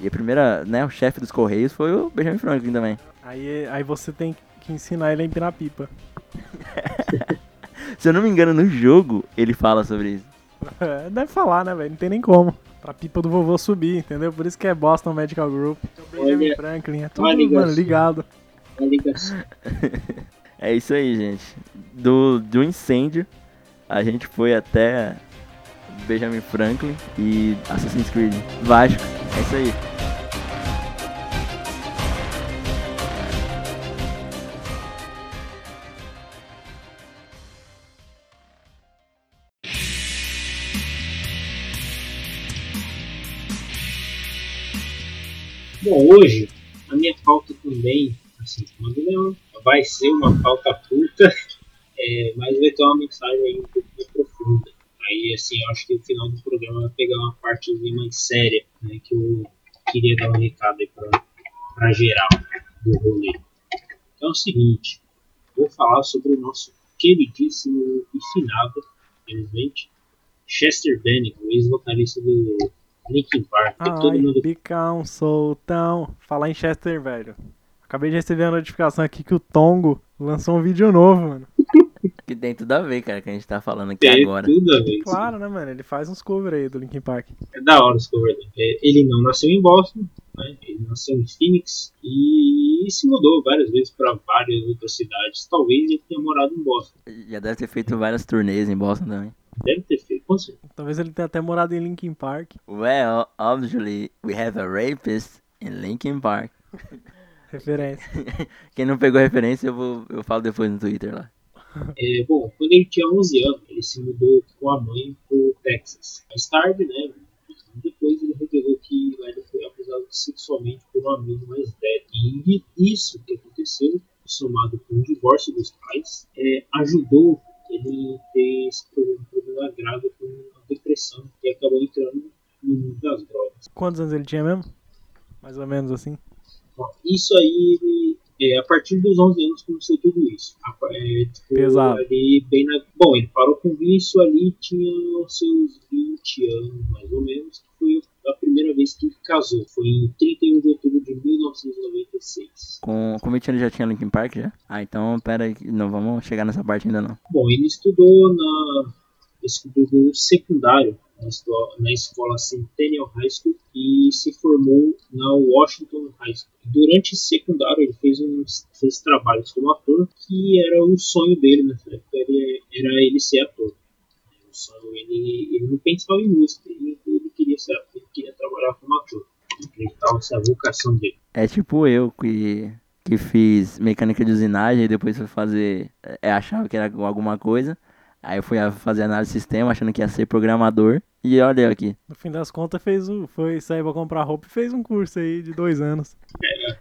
[SPEAKER 1] E a primeira, né, o chefe dos correios foi o Benjamin Franklin também.
[SPEAKER 3] Aí, aí você tem que ensinar ele a empinar pipa.
[SPEAKER 1] Se eu não me engano, no jogo ele fala sobre isso.
[SPEAKER 3] É, deve falar, né, velho? Não tem nem como. Pra pipa do vovô subir, entendeu? Por isso que é Boston Medical Group. O Benjamin
[SPEAKER 2] Olha,
[SPEAKER 3] Franklin, é tudo, mano, ligado.
[SPEAKER 1] É isso aí, gente. Do, do incêndio, a gente foi até Benjamin Franklin e Assassin's Creed. Vasco. É isso aí.
[SPEAKER 2] Bom, hoje a minha pauta também, assim como a do Leão, vai ser uma pauta curta, é, mas vai ter uma mensagem aí um pouco mais profunda. Aí, assim, eu acho que no final do programa vai pegar uma partezinha mais séria, né, que eu queria dar um recado aí pra, pra geral do rolê. Então é o seguinte, vou falar sobre o nosso queridíssimo e finado, infelizmente, Chester Bennington, ex-vocalista do Linkin Park. que todo
[SPEAKER 3] Ai,
[SPEAKER 2] mundo
[SPEAKER 3] bicão, soltão. Falar em Chester, velho. Acabei de receber a notificação aqui que o Tongo lançou um vídeo novo, mano.
[SPEAKER 1] Que tem tudo a ver, cara, que a gente tá falando aqui
[SPEAKER 2] tem
[SPEAKER 1] agora.
[SPEAKER 2] tudo a ver.
[SPEAKER 3] Claro, né, mano? Ele faz uns covers aí do Linkin Park.
[SPEAKER 2] É da hora esse cover dele. É, ele não nasceu em Boston, né? ele nasceu em Phoenix e se mudou várias vezes para várias outras cidades. Talvez ele tenha morado em Boston.
[SPEAKER 1] Já deve ter feito várias turnês em Boston também.
[SPEAKER 2] Deve ter feito, com certeza.
[SPEAKER 3] Talvez ele tenha até morado em Linkin Park.
[SPEAKER 1] Well, obviously, we have a rapist in Linkin Park.
[SPEAKER 3] Referência.
[SPEAKER 1] Quem não pegou a referência, eu, vou, eu falo depois no Twitter lá.
[SPEAKER 2] É, bom, quando ele tinha 11 anos, ele se mudou com a mãe pro Texas. Mais tarde, né? Depois ele revelou que ele foi abusado sexualmente por um amigo mais velho. E isso que aconteceu, somado com o divórcio dos pais, é, ajudou ele ter esse problema, problema grave com depressão e acabou entrando no mundo das drogas.
[SPEAKER 3] Quantos anos ele tinha mesmo? Mais ou menos assim.
[SPEAKER 2] Bom, isso aí, é, a partir dos 11 anos começou tudo isso. A- É, tipo,
[SPEAKER 3] Pesado.
[SPEAKER 2] Ali, bem na, bom, ele parou com isso ali, tinha os seus 20 anos, mais ou menos, que foi a primeira vez que ele casou. Foi em 31 de outubro de 1996.
[SPEAKER 1] Com, com 20 anos já tinha Linkin Park já? Ah, então pera aí, não vamos chegar nessa parte ainda não.
[SPEAKER 2] Bom, ele estudou na estudou no secundário na escola, na escola Centennial High School e se formou na Washington High School. Durante secundário ele fez uns fez trabalhos como ator, que era o sonho dele nessa época, ele, era ele ser ator. Ele, ele não pensava em música, ele, ele queria ser ator, ele queria trabalhar como ator. Acreditava essa vocação dele.
[SPEAKER 1] É tipo eu que, que fiz mecânica de usinagem e depois fui fazer. É, achava que era alguma coisa. Aí eu fui fazer análise de sistema achando que ia ser programador. E olha eu aqui.
[SPEAKER 3] No fim das contas, fez o, foi sair pra comprar roupa e fez um curso aí de dois anos.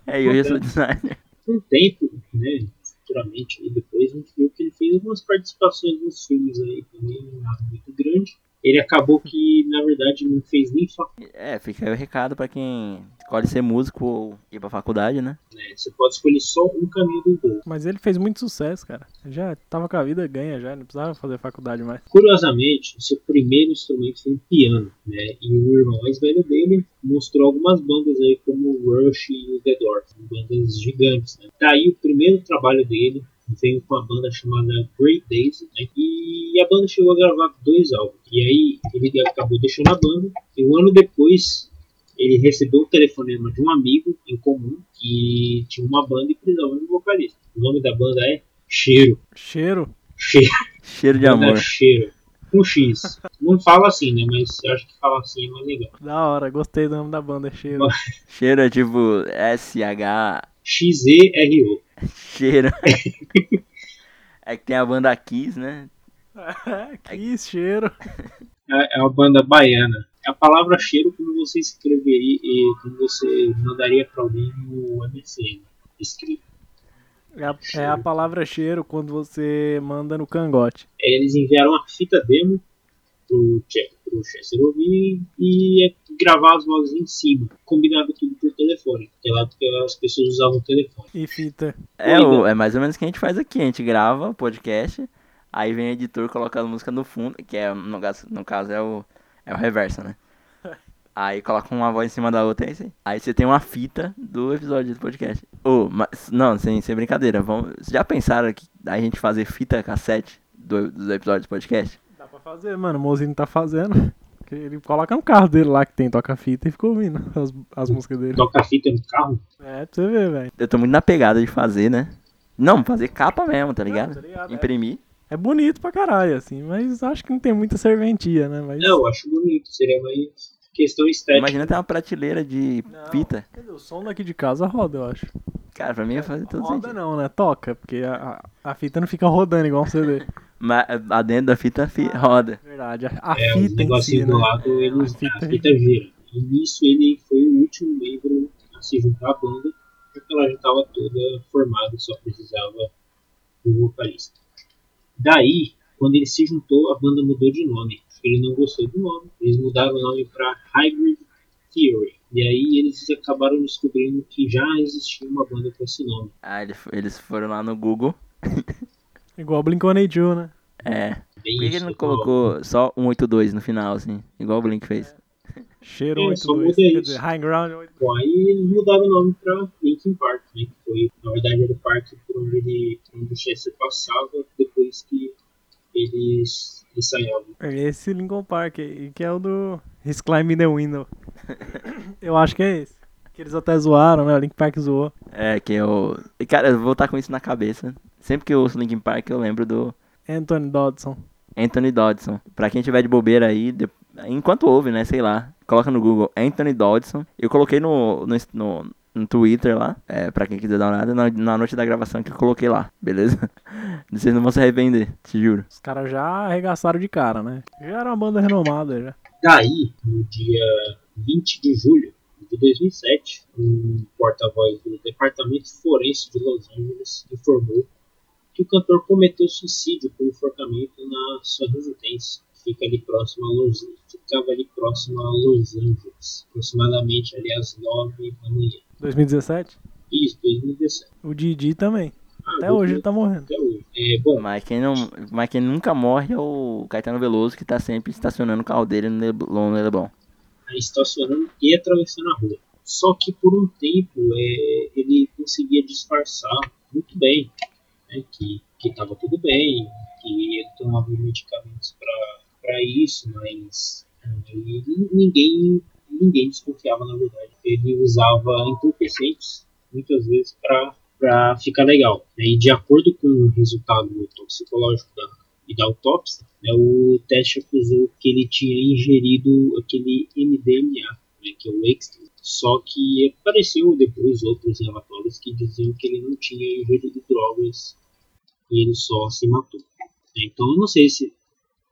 [SPEAKER 1] É, eu já sou designer.
[SPEAKER 2] com o tempo, né, futuramente, aí depois a gente viu que ele fez algumas participações nos filmes aí também, nada muito grande. Ele acabou que, na verdade, não fez nem faculdade,
[SPEAKER 1] É, fica aí o recado pra quem escolhe ser músico ou ir pra faculdade, né?
[SPEAKER 2] né? Você pode escolher só um caminho dos dois.
[SPEAKER 3] Mas ele fez muito sucesso, cara. Já tava com a vida ganha já, não precisava fazer faculdade mais.
[SPEAKER 2] Curiosamente, o seu primeiro instrumento foi um piano, né? E o irmão mais velho dele mostrou algumas bandas aí como o Rush e o The Doors, bandas gigantes, né? Daí o primeiro trabalho dele veio com a banda chamada Great Days, né? E a banda chegou a gravar dois álbuns. E aí ele acabou deixando a banda e um ano depois ele recebeu um telefonema de um amigo em comum que tinha uma banda e precisava de um vocalista. O nome da banda é Cheiro.
[SPEAKER 3] Cheiro?
[SPEAKER 2] Cheiro.
[SPEAKER 1] Cheiro de amor.
[SPEAKER 2] Cheiro. Com X. Não fala assim, né? Mas eu acho que fala assim é mais legal.
[SPEAKER 3] Da hora, gostei do nome da banda, Cheiro.
[SPEAKER 1] Cheiro é tipo SH.
[SPEAKER 2] X-E-R-O.
[SPEAKER 1] Cheiro. é que tem a banda Kiss, né?
[SPEAKER 3] que cheiro.
[SPEAKER 2] É é uma banda baiana. A palavra cheiro, como você escreveria e como você mandaria pra alguém no MSN. Escrito.
[SPEAKER 3] É a, é a palavra cheiro quando você manda no cangote.
[SPEAKER 2] Eles enviaram uma fita demo pro, pro Chester ouvir e é gravar as vozes em cima. Combinado tudo por telefone. Naquela época as pessoas usavam o telefone.
[SPEAKER 3] E fita.
[SPEAKER 1] É, o, é mais ou menos o que a gente faz aqui. A gente grava o podcast, aí vem o editor, coloca a música no fundo, que é, no caso, no caso é o, é o reverso, né? Aí coloca uma voz em cima da outra, é isso aí. Aí você tem uma fita do episódio do podcast. Ô, mas, não, sem, sem brincadeira. Vamos, vocês já pensaram que a gente fazer fita cassete do, dos episódios do podcast?
[SPEAKER 3] Fazer, mano. O Mozinho tá fazendo. Que Ele coloca no carro dele lá que tem toca-fita e fica ouvindo as, as músicas dele.
[SPEAKER 2] Toca a fita no carro.
[SPEAKER 3] É, pra você ver, velho.
[SPEAKER 1] Eu tô muito na pegada de fazer, né? Não, fazer capa mesmo, tá ligado?
[SPEAKER 3] tá ligado, é.
[SPEAKER 1] Imprimir.
[SPEAKER 3] É bonito pra caralho, assim, mas acho que não tem muita serventia, né? Mas...
[SPEAKER 2] Não, eu acho bonito. Seria mais questão estética.
[SPEAKER 1] Imagina ter uma prateleira de
[SPEAKER 3] Não.
[SPEAKER 1] fita.
[SPEAKER 3] Quer dizer, o som daqui de casa roda, eu acho.
[SPEAKER 1] Cara, pra mim ia fazer todo
[SPEAKER 3] roda
[SPEAKER 1] sentido.
[SPEAKER 3] não, né? Toca, porque a, a fita não fica rodando igual um CD.
[SPEAKER 1] Mas a dentro da fita fi- roda.
[SPEAKER 3] Verdade, a, a
[SPEAKER 2] É,
[SPEAKER 3] fita em si,
[SPEAKER 2] negocinhos
[SPEAKER 3] né?
[SPEAKER 2] do lado, eles,
[SPEAKER 3] A fita
[SPEAKER 2] a fita gira. E nisso ele foi o último membro a se juntar à banda, porque ela já estava toda formada, só precisava do vocalista. Daí, quando ele se juntou, a banda mudou de nome. Ele não gostou do nome, eles mudaram o nome para Hybrid Theory. E aí eles acabaram descobrindo que já existia uma banda com esse nome.
[SPEAKER 1] Ah, ele- eles foram lá no Google.
[SPEAKER 3] Igual Blink-182, né?
[SPEAKER 1] É.
[SPEAKER 2] Bem
[SPEAKER 1] Por que ele não
[SPEAKER 2] tô-
[SPEAKER 1] colocou só 182 no final, assim? Igual o Blink fez.
[SPEAKER 3] Cheiro
[SPEAKER 2] É, só
[SPEAKER 3] 82,
[SPEAKER 2] muda
[SPEAKER 3] quer
[SPEAKER 2] isso.
[SPEAKER 3] dizer, High Ground 82.
[SPEAKER 2] Bom, aí eles mudaram o nome pra Linkin Park, né? Que foi, na verdade, era o parque por onde ele, onde o Chester passava depois que eles ensaiavam.
[SPEAKER 3] Esse Lincoln Park aí, que é o do His Climb the Window. eu acho que é esse. Que eles até zoaram, né? O Link Park zoou.
[SPEAKER 1] É, que eu. e, Cara, eu vou estar com isso na cabeça. Sempre que eu ouço Linkin Park, eu lembro do
[SPEAKER 3] Anthony Dodson.
[SPEAKER 1] Anthony Dodson. Pra quem tiver de bobeira aí, de- enquanto ouve, né? Sei lá. Coloca no Google Anthony Dodson. Eu coloquei no, no, no, no Twitter lá, é, pra quem quiser dar uma olhada, na, na noite da gravação que eu coloquei lá, beleza? Vocês não vão se arrepender, te juro.
[SPEAKER 3] Os caras já arregaçaram de cara, né? Já era uma banda renomada já.
[SPEAKER 2] Daí, no dia 20 de julho de 2007, um porta-voz do Departamento Forense de Los Angeles informou que o cantor cometeu suicídio por enforcamento na sua residência. Fica ali próximo a Los Ficava ali próximo a Los Angeles. Aproximadamente ali às 9 da manhã.
[SPEAKER 3] 2017?
[SPEAKER 2] Isso, 2017.
[SPEAKER 3] O Didi também.
[SPEAKER 2] Ah,
[SPEAKER 3] Até hoje ele tá morrendo.
[SPEAKER 2] Até hoje. É, bom,
[SPEAKER 1] Mas quem, não, mas quem nunca morre é o Caetano Veloso, que tá sempre estacionando o carro dele no Leblon. No Leblon.
[SPEAKER 2] aí estacionando e atravessando a rua. Só que por um tempo é, ele conseguia disfarçar muito bem né, que que estava tudo bem, que ele tomava os medicamentos para isso, mas é, ninguém ninguém desconfiava na verdade. Ele usava entorpecentes muitas vezes para ficar legal. né, E de acordo com o resultado toxicológico da, e da autópsia, né, o teste acusou que ele tinha ingerido aquele MDMA, né, que é o ecstasy. Só que apareceu depois outros relatórios que diziam que ele não tinha ingerido drogas e ele só se matou. né. Então eu não sei se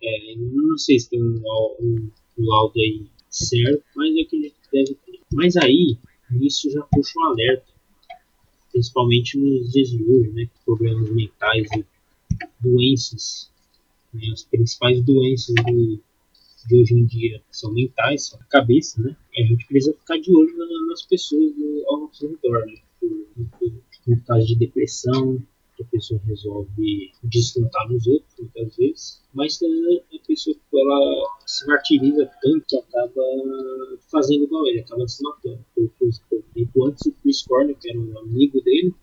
[SPEAKER 2] é, não sei se tem um, um, um laudo aí certo, mas eu acredito que deve. Mas aí isso já puxa um alerta, principalmente nos dias de hoje, né, problemas mentais e doenças né, as principais doenças do, de hoje em dia são mentais, são a cabeça, né? E a gente precisa ficar de olho na- nas pessoas do, ao nosso redor, né? Por- por- No caso de depressão, pessoa resolve descontar nos outros, muitas vezes, mas a pessoa ela se martiriza tanto que acaba fazendo igual ele, acaba se matando. Exemplo, antes o Chris Cornell, que era um amigo dele,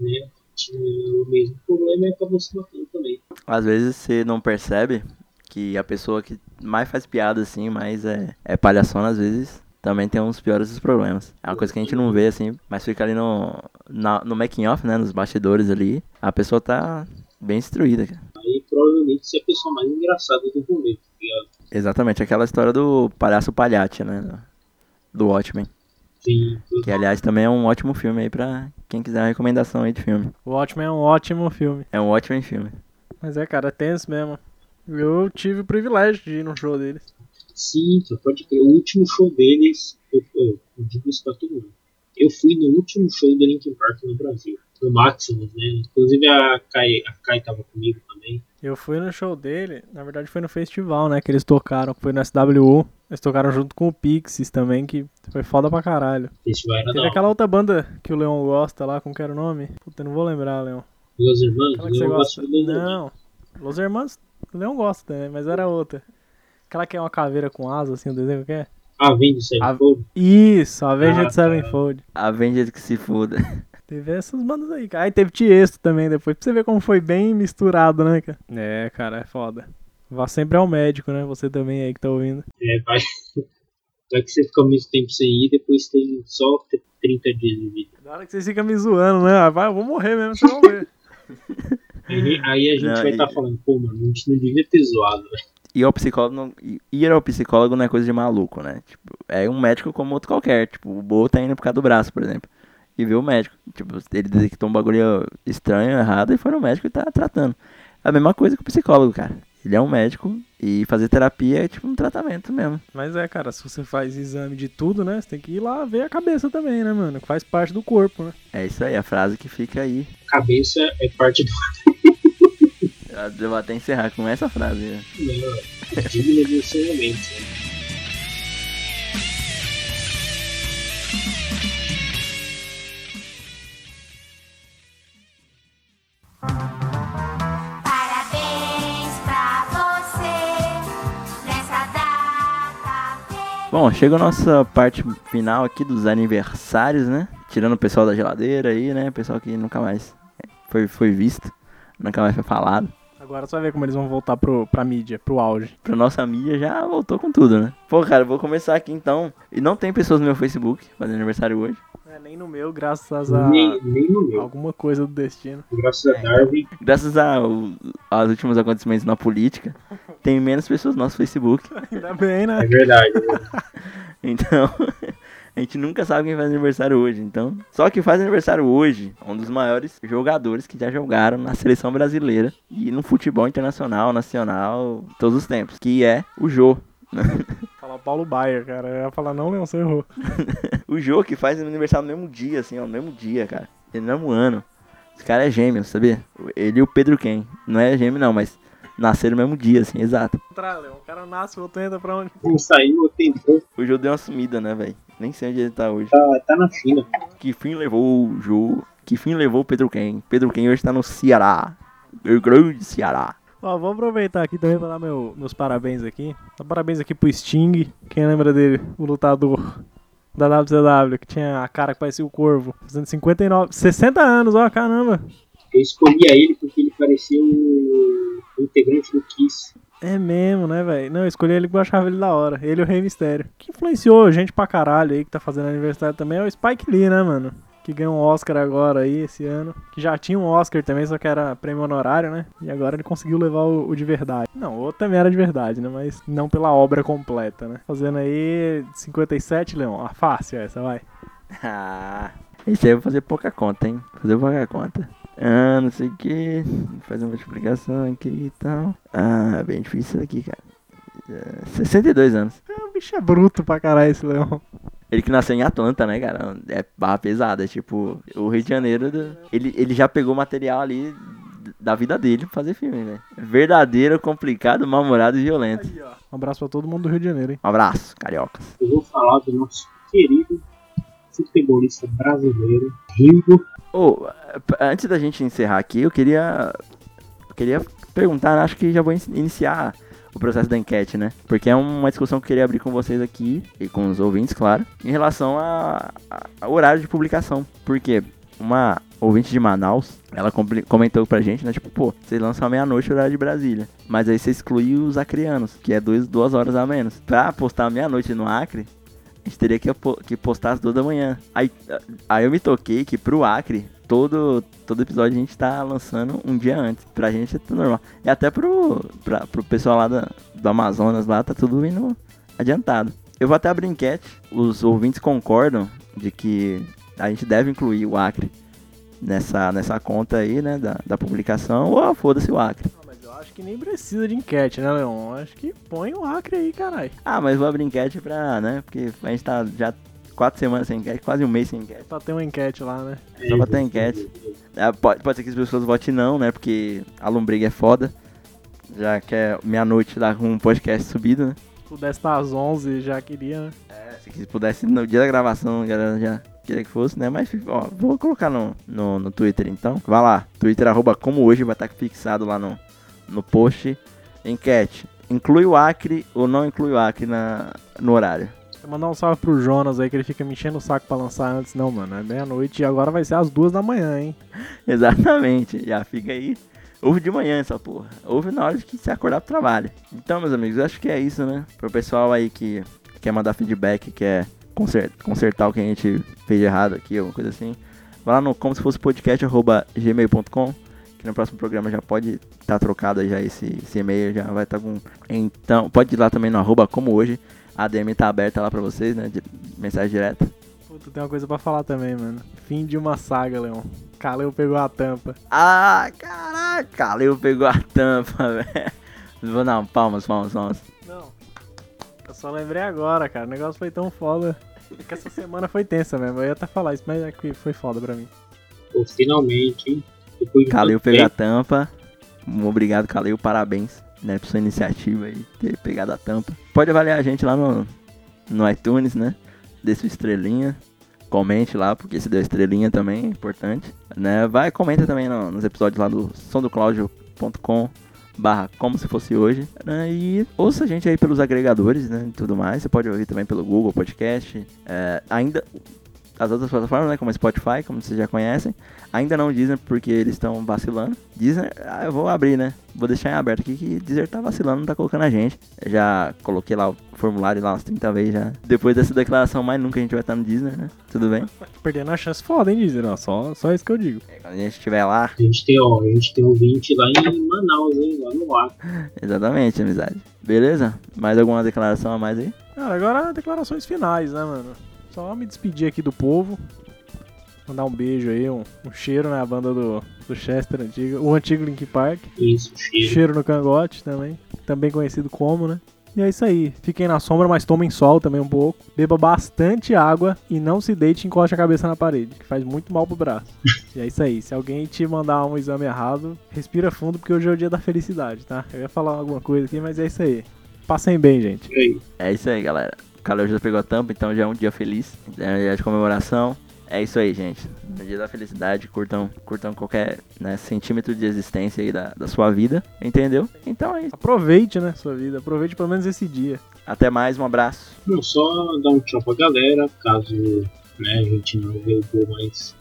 [SPEAKER 2] né? Tinha o mesmo problema e acabou se matando também.
[SPEAKER 1] Às vezes você não percebe que a pessoa que mais faz piada assim, mais é, é palhaçona, às vezes também tem uns piores dos problemas. É uma coisa que a gente não vê assim, mas fica ali no, na- no making off, né? Nos bastidores ali. A pessoa tá bem instruída, cara.
[SPEAKER 2] Aí provavelmente você é a pessoa mais engraçada do rolê, tá ligado?
[SPEAKER 1] Exatamente, aquela história do palhaço palhate, né? Do Watchmen.
[SPEAKER 2] Sim,
[SPEAKER 1] Que aliás também é um ótimo filme aí pra quem quiser uma recomendação aí de filme.
[SPEAKER 3] O Watchmen é um ótimo filme.
[SPEAKER 1] É um ótimo filme.
[SPEAKER 3] Mas é, cara, é tenso mesmo. Eu tive o privilégio de ir no show deles.
[SPEAKER 2] Sim, pode crer. O último show deles, eu, eu, eu digo isso pra todo mundo. Eu fui no último show do Linkin Park no Brasil, no Maximus, né? Inclusive a Kai, a Kai tava comigo também.
[SPEAKER 3] Eu fui no show dele, na verdade foi no festival, né, que eles tocaram, foi no SWU. Eles tocaram junto com o Pixies também, que foi foda pra caralho.
[SPEAKER 2] Festival era
[SPEAKER 3] Teve aquela outra banda que o Leon gosta lá, como que era o nome? Puta, eu não vou lembrar, Leon.
[SPEAKER 2] Los Hermanos.
[SPEAKER 3] Não, Los Hermanos, o Leon gosta também, mas era outra. Aquela que é uma caveira com asa, assim, o desenho que é?
[SPEAKER 2] Ah, vem do Sevenfold?
[SPEAKER 3] Isso, Avenged
[SPEAKER 2] Ah, tá.
[SPEAKER 3] Sevenfold.
[SPEAKER 1] Avenged que se foda.
[SPEAKER 3] Teve essas bandas aí, cara. Aí teve Tiesto também depois, pra você ver como foi bem misturado, né, cara? É, cara, é foda. Vá sempre ao médico, né? Você também aí que tá ouvindo.
[SPEAKER 2] É, vai. Vai que você fica muito tempo sem ir, depois tem só 30 dias de vida.
[SPEAKER 3] Na hora que vocês ficam me zoando, né? Ah, Vai, eu vou morrer mesmo, vocês vão ver.
[SPEAKER 2] Aí, aí a gente
[SPEAKER 1] Não,
[SPEAKER 2] vai
[SPEAKER 1] e-
[SPEAKER 2] estar falando, pô, mano, a gente não devia ter zoado, né?
[SPEAKER 1] E ao psicólogo não, e- ir ao psicólogo não é coisa de maluco, né? Tipo, é um médico como outro qualquer. Tipo, o Bo tá indo por causa do braço, por exemplo. E vê o médico. Tipo, ele detectou um bagulho estranho, errado, e foi no médico e tá tratando. É a mesma coisa que o psicólogo, cara. Ele é um médico e fazer terapia é tipo um tratamento mesmo.
[SPEAKER 3] Mas é, cara, se você faz exame de tudo, né? Você tem que ir lá ver a cabeça também, né, mano? Que faz parte do corpo, né?
[SPEAKER 1] É isso aí, a frase que fica aí.
[SPEAKER 2] Cabeça é parte do.
[SPEAKER 1] Eu vou até encerrar com essa frase. né?
[SPEAKER 2] Não, digna de ensinamento.
[SPEAKER 4] Parabéns pra você nessa data feliz.
[SPEAKER 1] Bom, chega a nossa parte final aqui dos aniversários, né? Tirando o pessoal da geladeira aí, né? O pessoal que nunca mais foi, foi visto, nunca mais foi falado.
[SPEAKER 3] Agora você vai ver como eles vão voltar pro, pra mídia, pro auge.
[SPEAKER 1] Pra nossa mídia já voltou com tudo, né? Pô, cara, eu vou começar aqui então. E não tem pessoas no meu Facebook fazendo aniversário hoje.
[SPEAKER 3] É, nem no meu, graças a
[SPEAKER 2] Nem, nem no meu.
[SPEAKER 3] alguma coisa do destino.
[SPEAKER 2] Graças a Darwin.
[SPEAKER 1] Graças ao- aos últimos acontecimentos na política, tem menos pessoas no nosso Facebook.
[SPEAKER 3] Ainda bem, né?
[SPEAKER 2] É verdade. né?
[SPEAKER 1] Então, a gente nunca sabe quem faz aniversário hoje. Então, só que faz aniversário hoje, um dos maiores jogadores que já jogaram na seleção brasileira e no futebol internacional, nacional, todos os tempos, que é o Jô.
[SPEAKER 3] Falar Paulo Baier, cara. Eu ia falar, não, Leão, você errou.
[SPEAKER 1] O Jô que faz aniversário no mesmo dia, assim, ó, no mesmo dia, cara. No mesmo ano. Esse cara é gêmeo, sabia? Ele e o Pedro Ken. Não é gêmeo não, mas nasceram no mesmo dia, assim, exato.
[SPEAKER 3] O cara nasce, o outro entra pra onde?
[SPEAKER 2] Um saiu, outro entrou.
[SPEAKER 1] O Jô deu uma sumida, né, velho? Nem sei onde ele tá hoje.
[SPEAKER 2] Tá, tá na China.
[SPEAKER 1] Que fim levou o Jô? Que fim levou o Pedro Ken? Pedro Ken hoje tá no Ceará. Rio Grande Ceará.
[SPEAKER 3] Ó, vou aproveitar aqui também pra dar meu- meus parabéns aqui. Dá parabéns aqui pro Sting. Quem lembra dele? O lutador da WCW, que tinha a cara que parecia o corvo. Fazendo 59, 60 anos, ó, caramba.
[SPEAKER 2] Eu escolhia ele porque ele parecia o, o integrante do Kiss.
[SPEAKER 3] É mesmo, né, velho? Não, eu escolhi ele porque eu achava ele da hora. Ele e o Rei Mistério. Que influenciou gente pra caralho aí, que tá fazendo aniversário também, é o Spike Lee, né, mano? Que ganhou um Oscar agora aí, esse ano. Que já tinha um Oscar também, só que era prêmio honorário, né? E agora ele conseguiu levar o, o de verdade. Não, o outro também era de verdade, né? Mas não pela obra completa, né? Fazendo aí 57, Leon. Ah, fácil essa, vai.
[SPEAKER 1] Ah, esse aí eu vou fazer pouca conta, hein? Fazer pouca conta. Ah, não sei o que. Fazer uma explicação aqui e tal. Ah, bem difícil isso aqui, cara. É, 62 anos.
[SPEAKER 3] É, o bicho é bruto pra caralho esse Leon.
[SPEAKER 1] Ele que nasceu em Atlanta, né, cara? É barra pesada, é tipo, o Rio de Janeiro. do- Ele, ele já pegou material ali da vida dele pra fazer filme, velho. Verdadeiro, complicado, mal-humorado e violento.
[SPEAKER 3] Um abraço pra todo mundo do Rio de Janeiro, hein?
[SPEAKER 1] Um abraço, cariocas.
[SPEAKER 2] Eu vou falar do nosso querido futebolista brasileiro, Ringo.
[SPEAKER 1] P- antes da gente encerrar aqui, eu queria. Eu queria perguntar, acho que já vou in- iniciar o processo da enquete, né? Porque é uma discussão que eu queria abrir com vocês aqui, e com os ouvintes, claro, em relação ao horário de publicação. Porque uma ouvinte de Manaus, ela comentou pra gente, né? Tipo, pô, vocês lançam à meia-noite horário de Brasília. Mas aí você exclui os acrianos, que é dois, duas horas a menos. Pra postar à meia-noite no Acre, a gente teria que, que postar às duas da manhã. Aí, aí eu me toquei que pro Acre, todo, todo episódio a gente tá lançando um dia antes. Pra gente é tudo normal. E até pro, pra, pro pessoal lá da, do Amazonas lá, tá tudo indo adiantado. Eu vou até abrir enquete. Os ouvintes concordam de que a gente deve incluir o Acre nessa, nessa conta aí, né, da, da publicação. Ou ah, foda-se o Acre.
[SPEAKER 3] Acho que nem precisa de enquete, né, Leon? Acho que põe o Acre aí, caralho.
[SPEAKER 1] Ah, mas vou abrir enquete pra, né, porque a gente tá já quatro semanas sem enquete, quase um mês sem enquete.
[SPEAKER 3] Pra ter uma enquete lá, né?
[SPEAKER 1] Só pra ter enquete. É, pode, pode ser que as pessoas votem não, né? Porque a lombriga é foda. Já que é meia-noite lá com um podcast subido, né?
[SPEAKER 3] Se pudesse estar às 11, já queria, né?
[SPEAKER 1] Se pudesse no dia da gravação, a galera já queria que fosse, né? Mas, ó, vou colocar no, no, no Twitter então. Vai lá, Twitter arroba como hoje, vai estar fixado lá no, no post. Enquete. Inclui o Acre ou não inclui o Acre na, no horário?
[SPEAKER 3] Mandar um salve pro Jonas aí, que ele fica me enchendo o saco pra lançar antes. Não, mano, é meia-noite e agora vai ser às duas da manhã, hein?
[SPEAKER 1] Exatamente, já fica aí. Ouve de manhã essa porra. Ouve na hora de que você acordar pro trabalho. Então, meus amigos, eu acho que é isso, né? Pro pessoal aí que quer mandar feedback, quer conser- consertar o que a gente fez errado aqui, alguma coisa assim. Vai lá no como se fosse podcast, gmail.com. Que no próximo programa já pode estar trocado aí já esse, esse e-mail, já vai estar com. Então, pode ir lá também no arroba como hoje. A DM tá aberta lá pra vocês, né? De, mensagem direta.
[SPEAKER 3] Puta, tem uma coisa pra falar também, mano. Fim de uma saga, Leon. Kaleu pegou a tampa.
[SPEAKER 1] Ah, caraca, Leo pegou a tampa, velho. Vou dar um palmas, palmas, palmas.
[SPEAKER 3] Não. Eu só lembrei agora, cara. O negócio foi tão foda. É que essa semana foi tensa mesmo. Eu ia até falar isso, mas é que foi foda pra mim.
[SPEAKER 2] Pô, finalmente, hein? Depois de
[SPEAKER 1] Calil pegou a tampa. Obrigado, Calil. Parabéns né, por sua iniciativa aí, ter pegado a tampa. Pode avaliar a gente lá no, no iTunes, né? Dê sua estrelinha. Comente lá, porque se deu estrelinha também é importante. Né? Vai, comenta também no- nos episódios lá do sondoclaudio.com barra como se fosse hoje. né, E ouça a gente aí pelos agregadores, né? E tudo mais. Você pode ouvir também pelo Google Podcast. É, ainda as outras plataformas, né, como Spotify, como vocês já conhecem. Ainda não Deezer, porque eles estão vacilando. Deezer, ah, eu vou abrir, né? Vou deixar em aberto aqui que Deezer tá vacilando, não tá colocando a gente. Eu já coloquei lá o formulário lá umas 30 vezes já. Depois dessa declaração, mais nunca a gente vai estar no Deezer, né? Tudo bem?
[SPEAKER 3] Perdendo a chance foda, hein. Não, só, só isso que eu digo.
[SPEAKER 1] É, Quando a gente estiver lá,
[SPEAKER 2] A gente tem, ó, a gente tem ouvinte lá em Manaus, hein? Lá no Acre.
[SPEAKER 1] exatamente, amizade. Beleza? Mais alguma declaração a mais aí?
[SPEAKER 3] Cara, agora declarações finais, né, mano? Só me despedir aqui do povo. Mandar um beijo aí, um, um cheiro na banda do, do Chester antigo. O antigo Link Park.
[SPEAKER 2] Isso, cheiro.
[SPEAKER 3] Cheiro no cangote também. Também conhecido como, né? E é isso aí. Fiquem na sombra, mas tomem sol também um pouco. Beba bastante água e não se deite e encoste a cabeça na parede, que faz muito mal pro braço. e é isso aí. Se alguém te mandar um exame errado, respira fundo, porque hoje é o dia da felicidade, tá? Eu ia falar alguma coisa aqui, mas é isso aí. Passem bem, gente.
[SPEAKER 1] É isso aí, galera. O calor já pegou a tampa, então já é um dia feliz. É um dia de comemoração. É isso aí, gente. No dia da felicidade, curtam, curtam qualquer né, centímetro de existência aí da, da sua vida, entendeu? Então é isso.
[SPEAKER 3] Aproveite, né, sua vida. Aproveite pelo menos esse dia.
[SPEAKER 1] Até mais, um abraço.
[SPEAKER 2] Não, só dar um tchau pra galera, caso né, a gente não voltou mais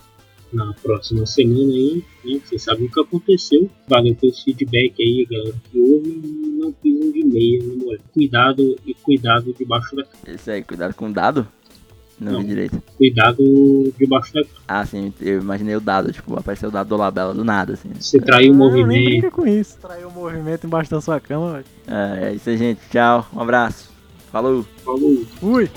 [SPEAKER 2] na próxima semana aí, né? Vocês sabem o que aconteceu. Valeu pelo feedback aí, galera que ouve e não pisam de meia, né, moleque? Cuidado e cuidado debaixo da
[SPEAKER 1] É Isso aí, cuidado com o dado. Não,
[SPEAKER 2] Não.
[SPEAKER 1] vi direito.
[SPEAKER 2] Cuidado debaixo da
[SPEAKER 1] Ah, sim, eu imaginei o dado, tipo, apareceu o dado do Labela do nada, assim.
[SPEAKER 2] Você traiu o
[SPEAKER 3] Ah, nem
[SPEAKER 2] movimento.
[SPEAKER 3] brinca com isso. Traiu o movimento embaixo da sua cama, velho.
[SPEAKER 1] É, é isso aí, gente. Tchau, um abraço. Falou.
[SPEAKER 2] Falou.
[SPEAKER 3] Fui.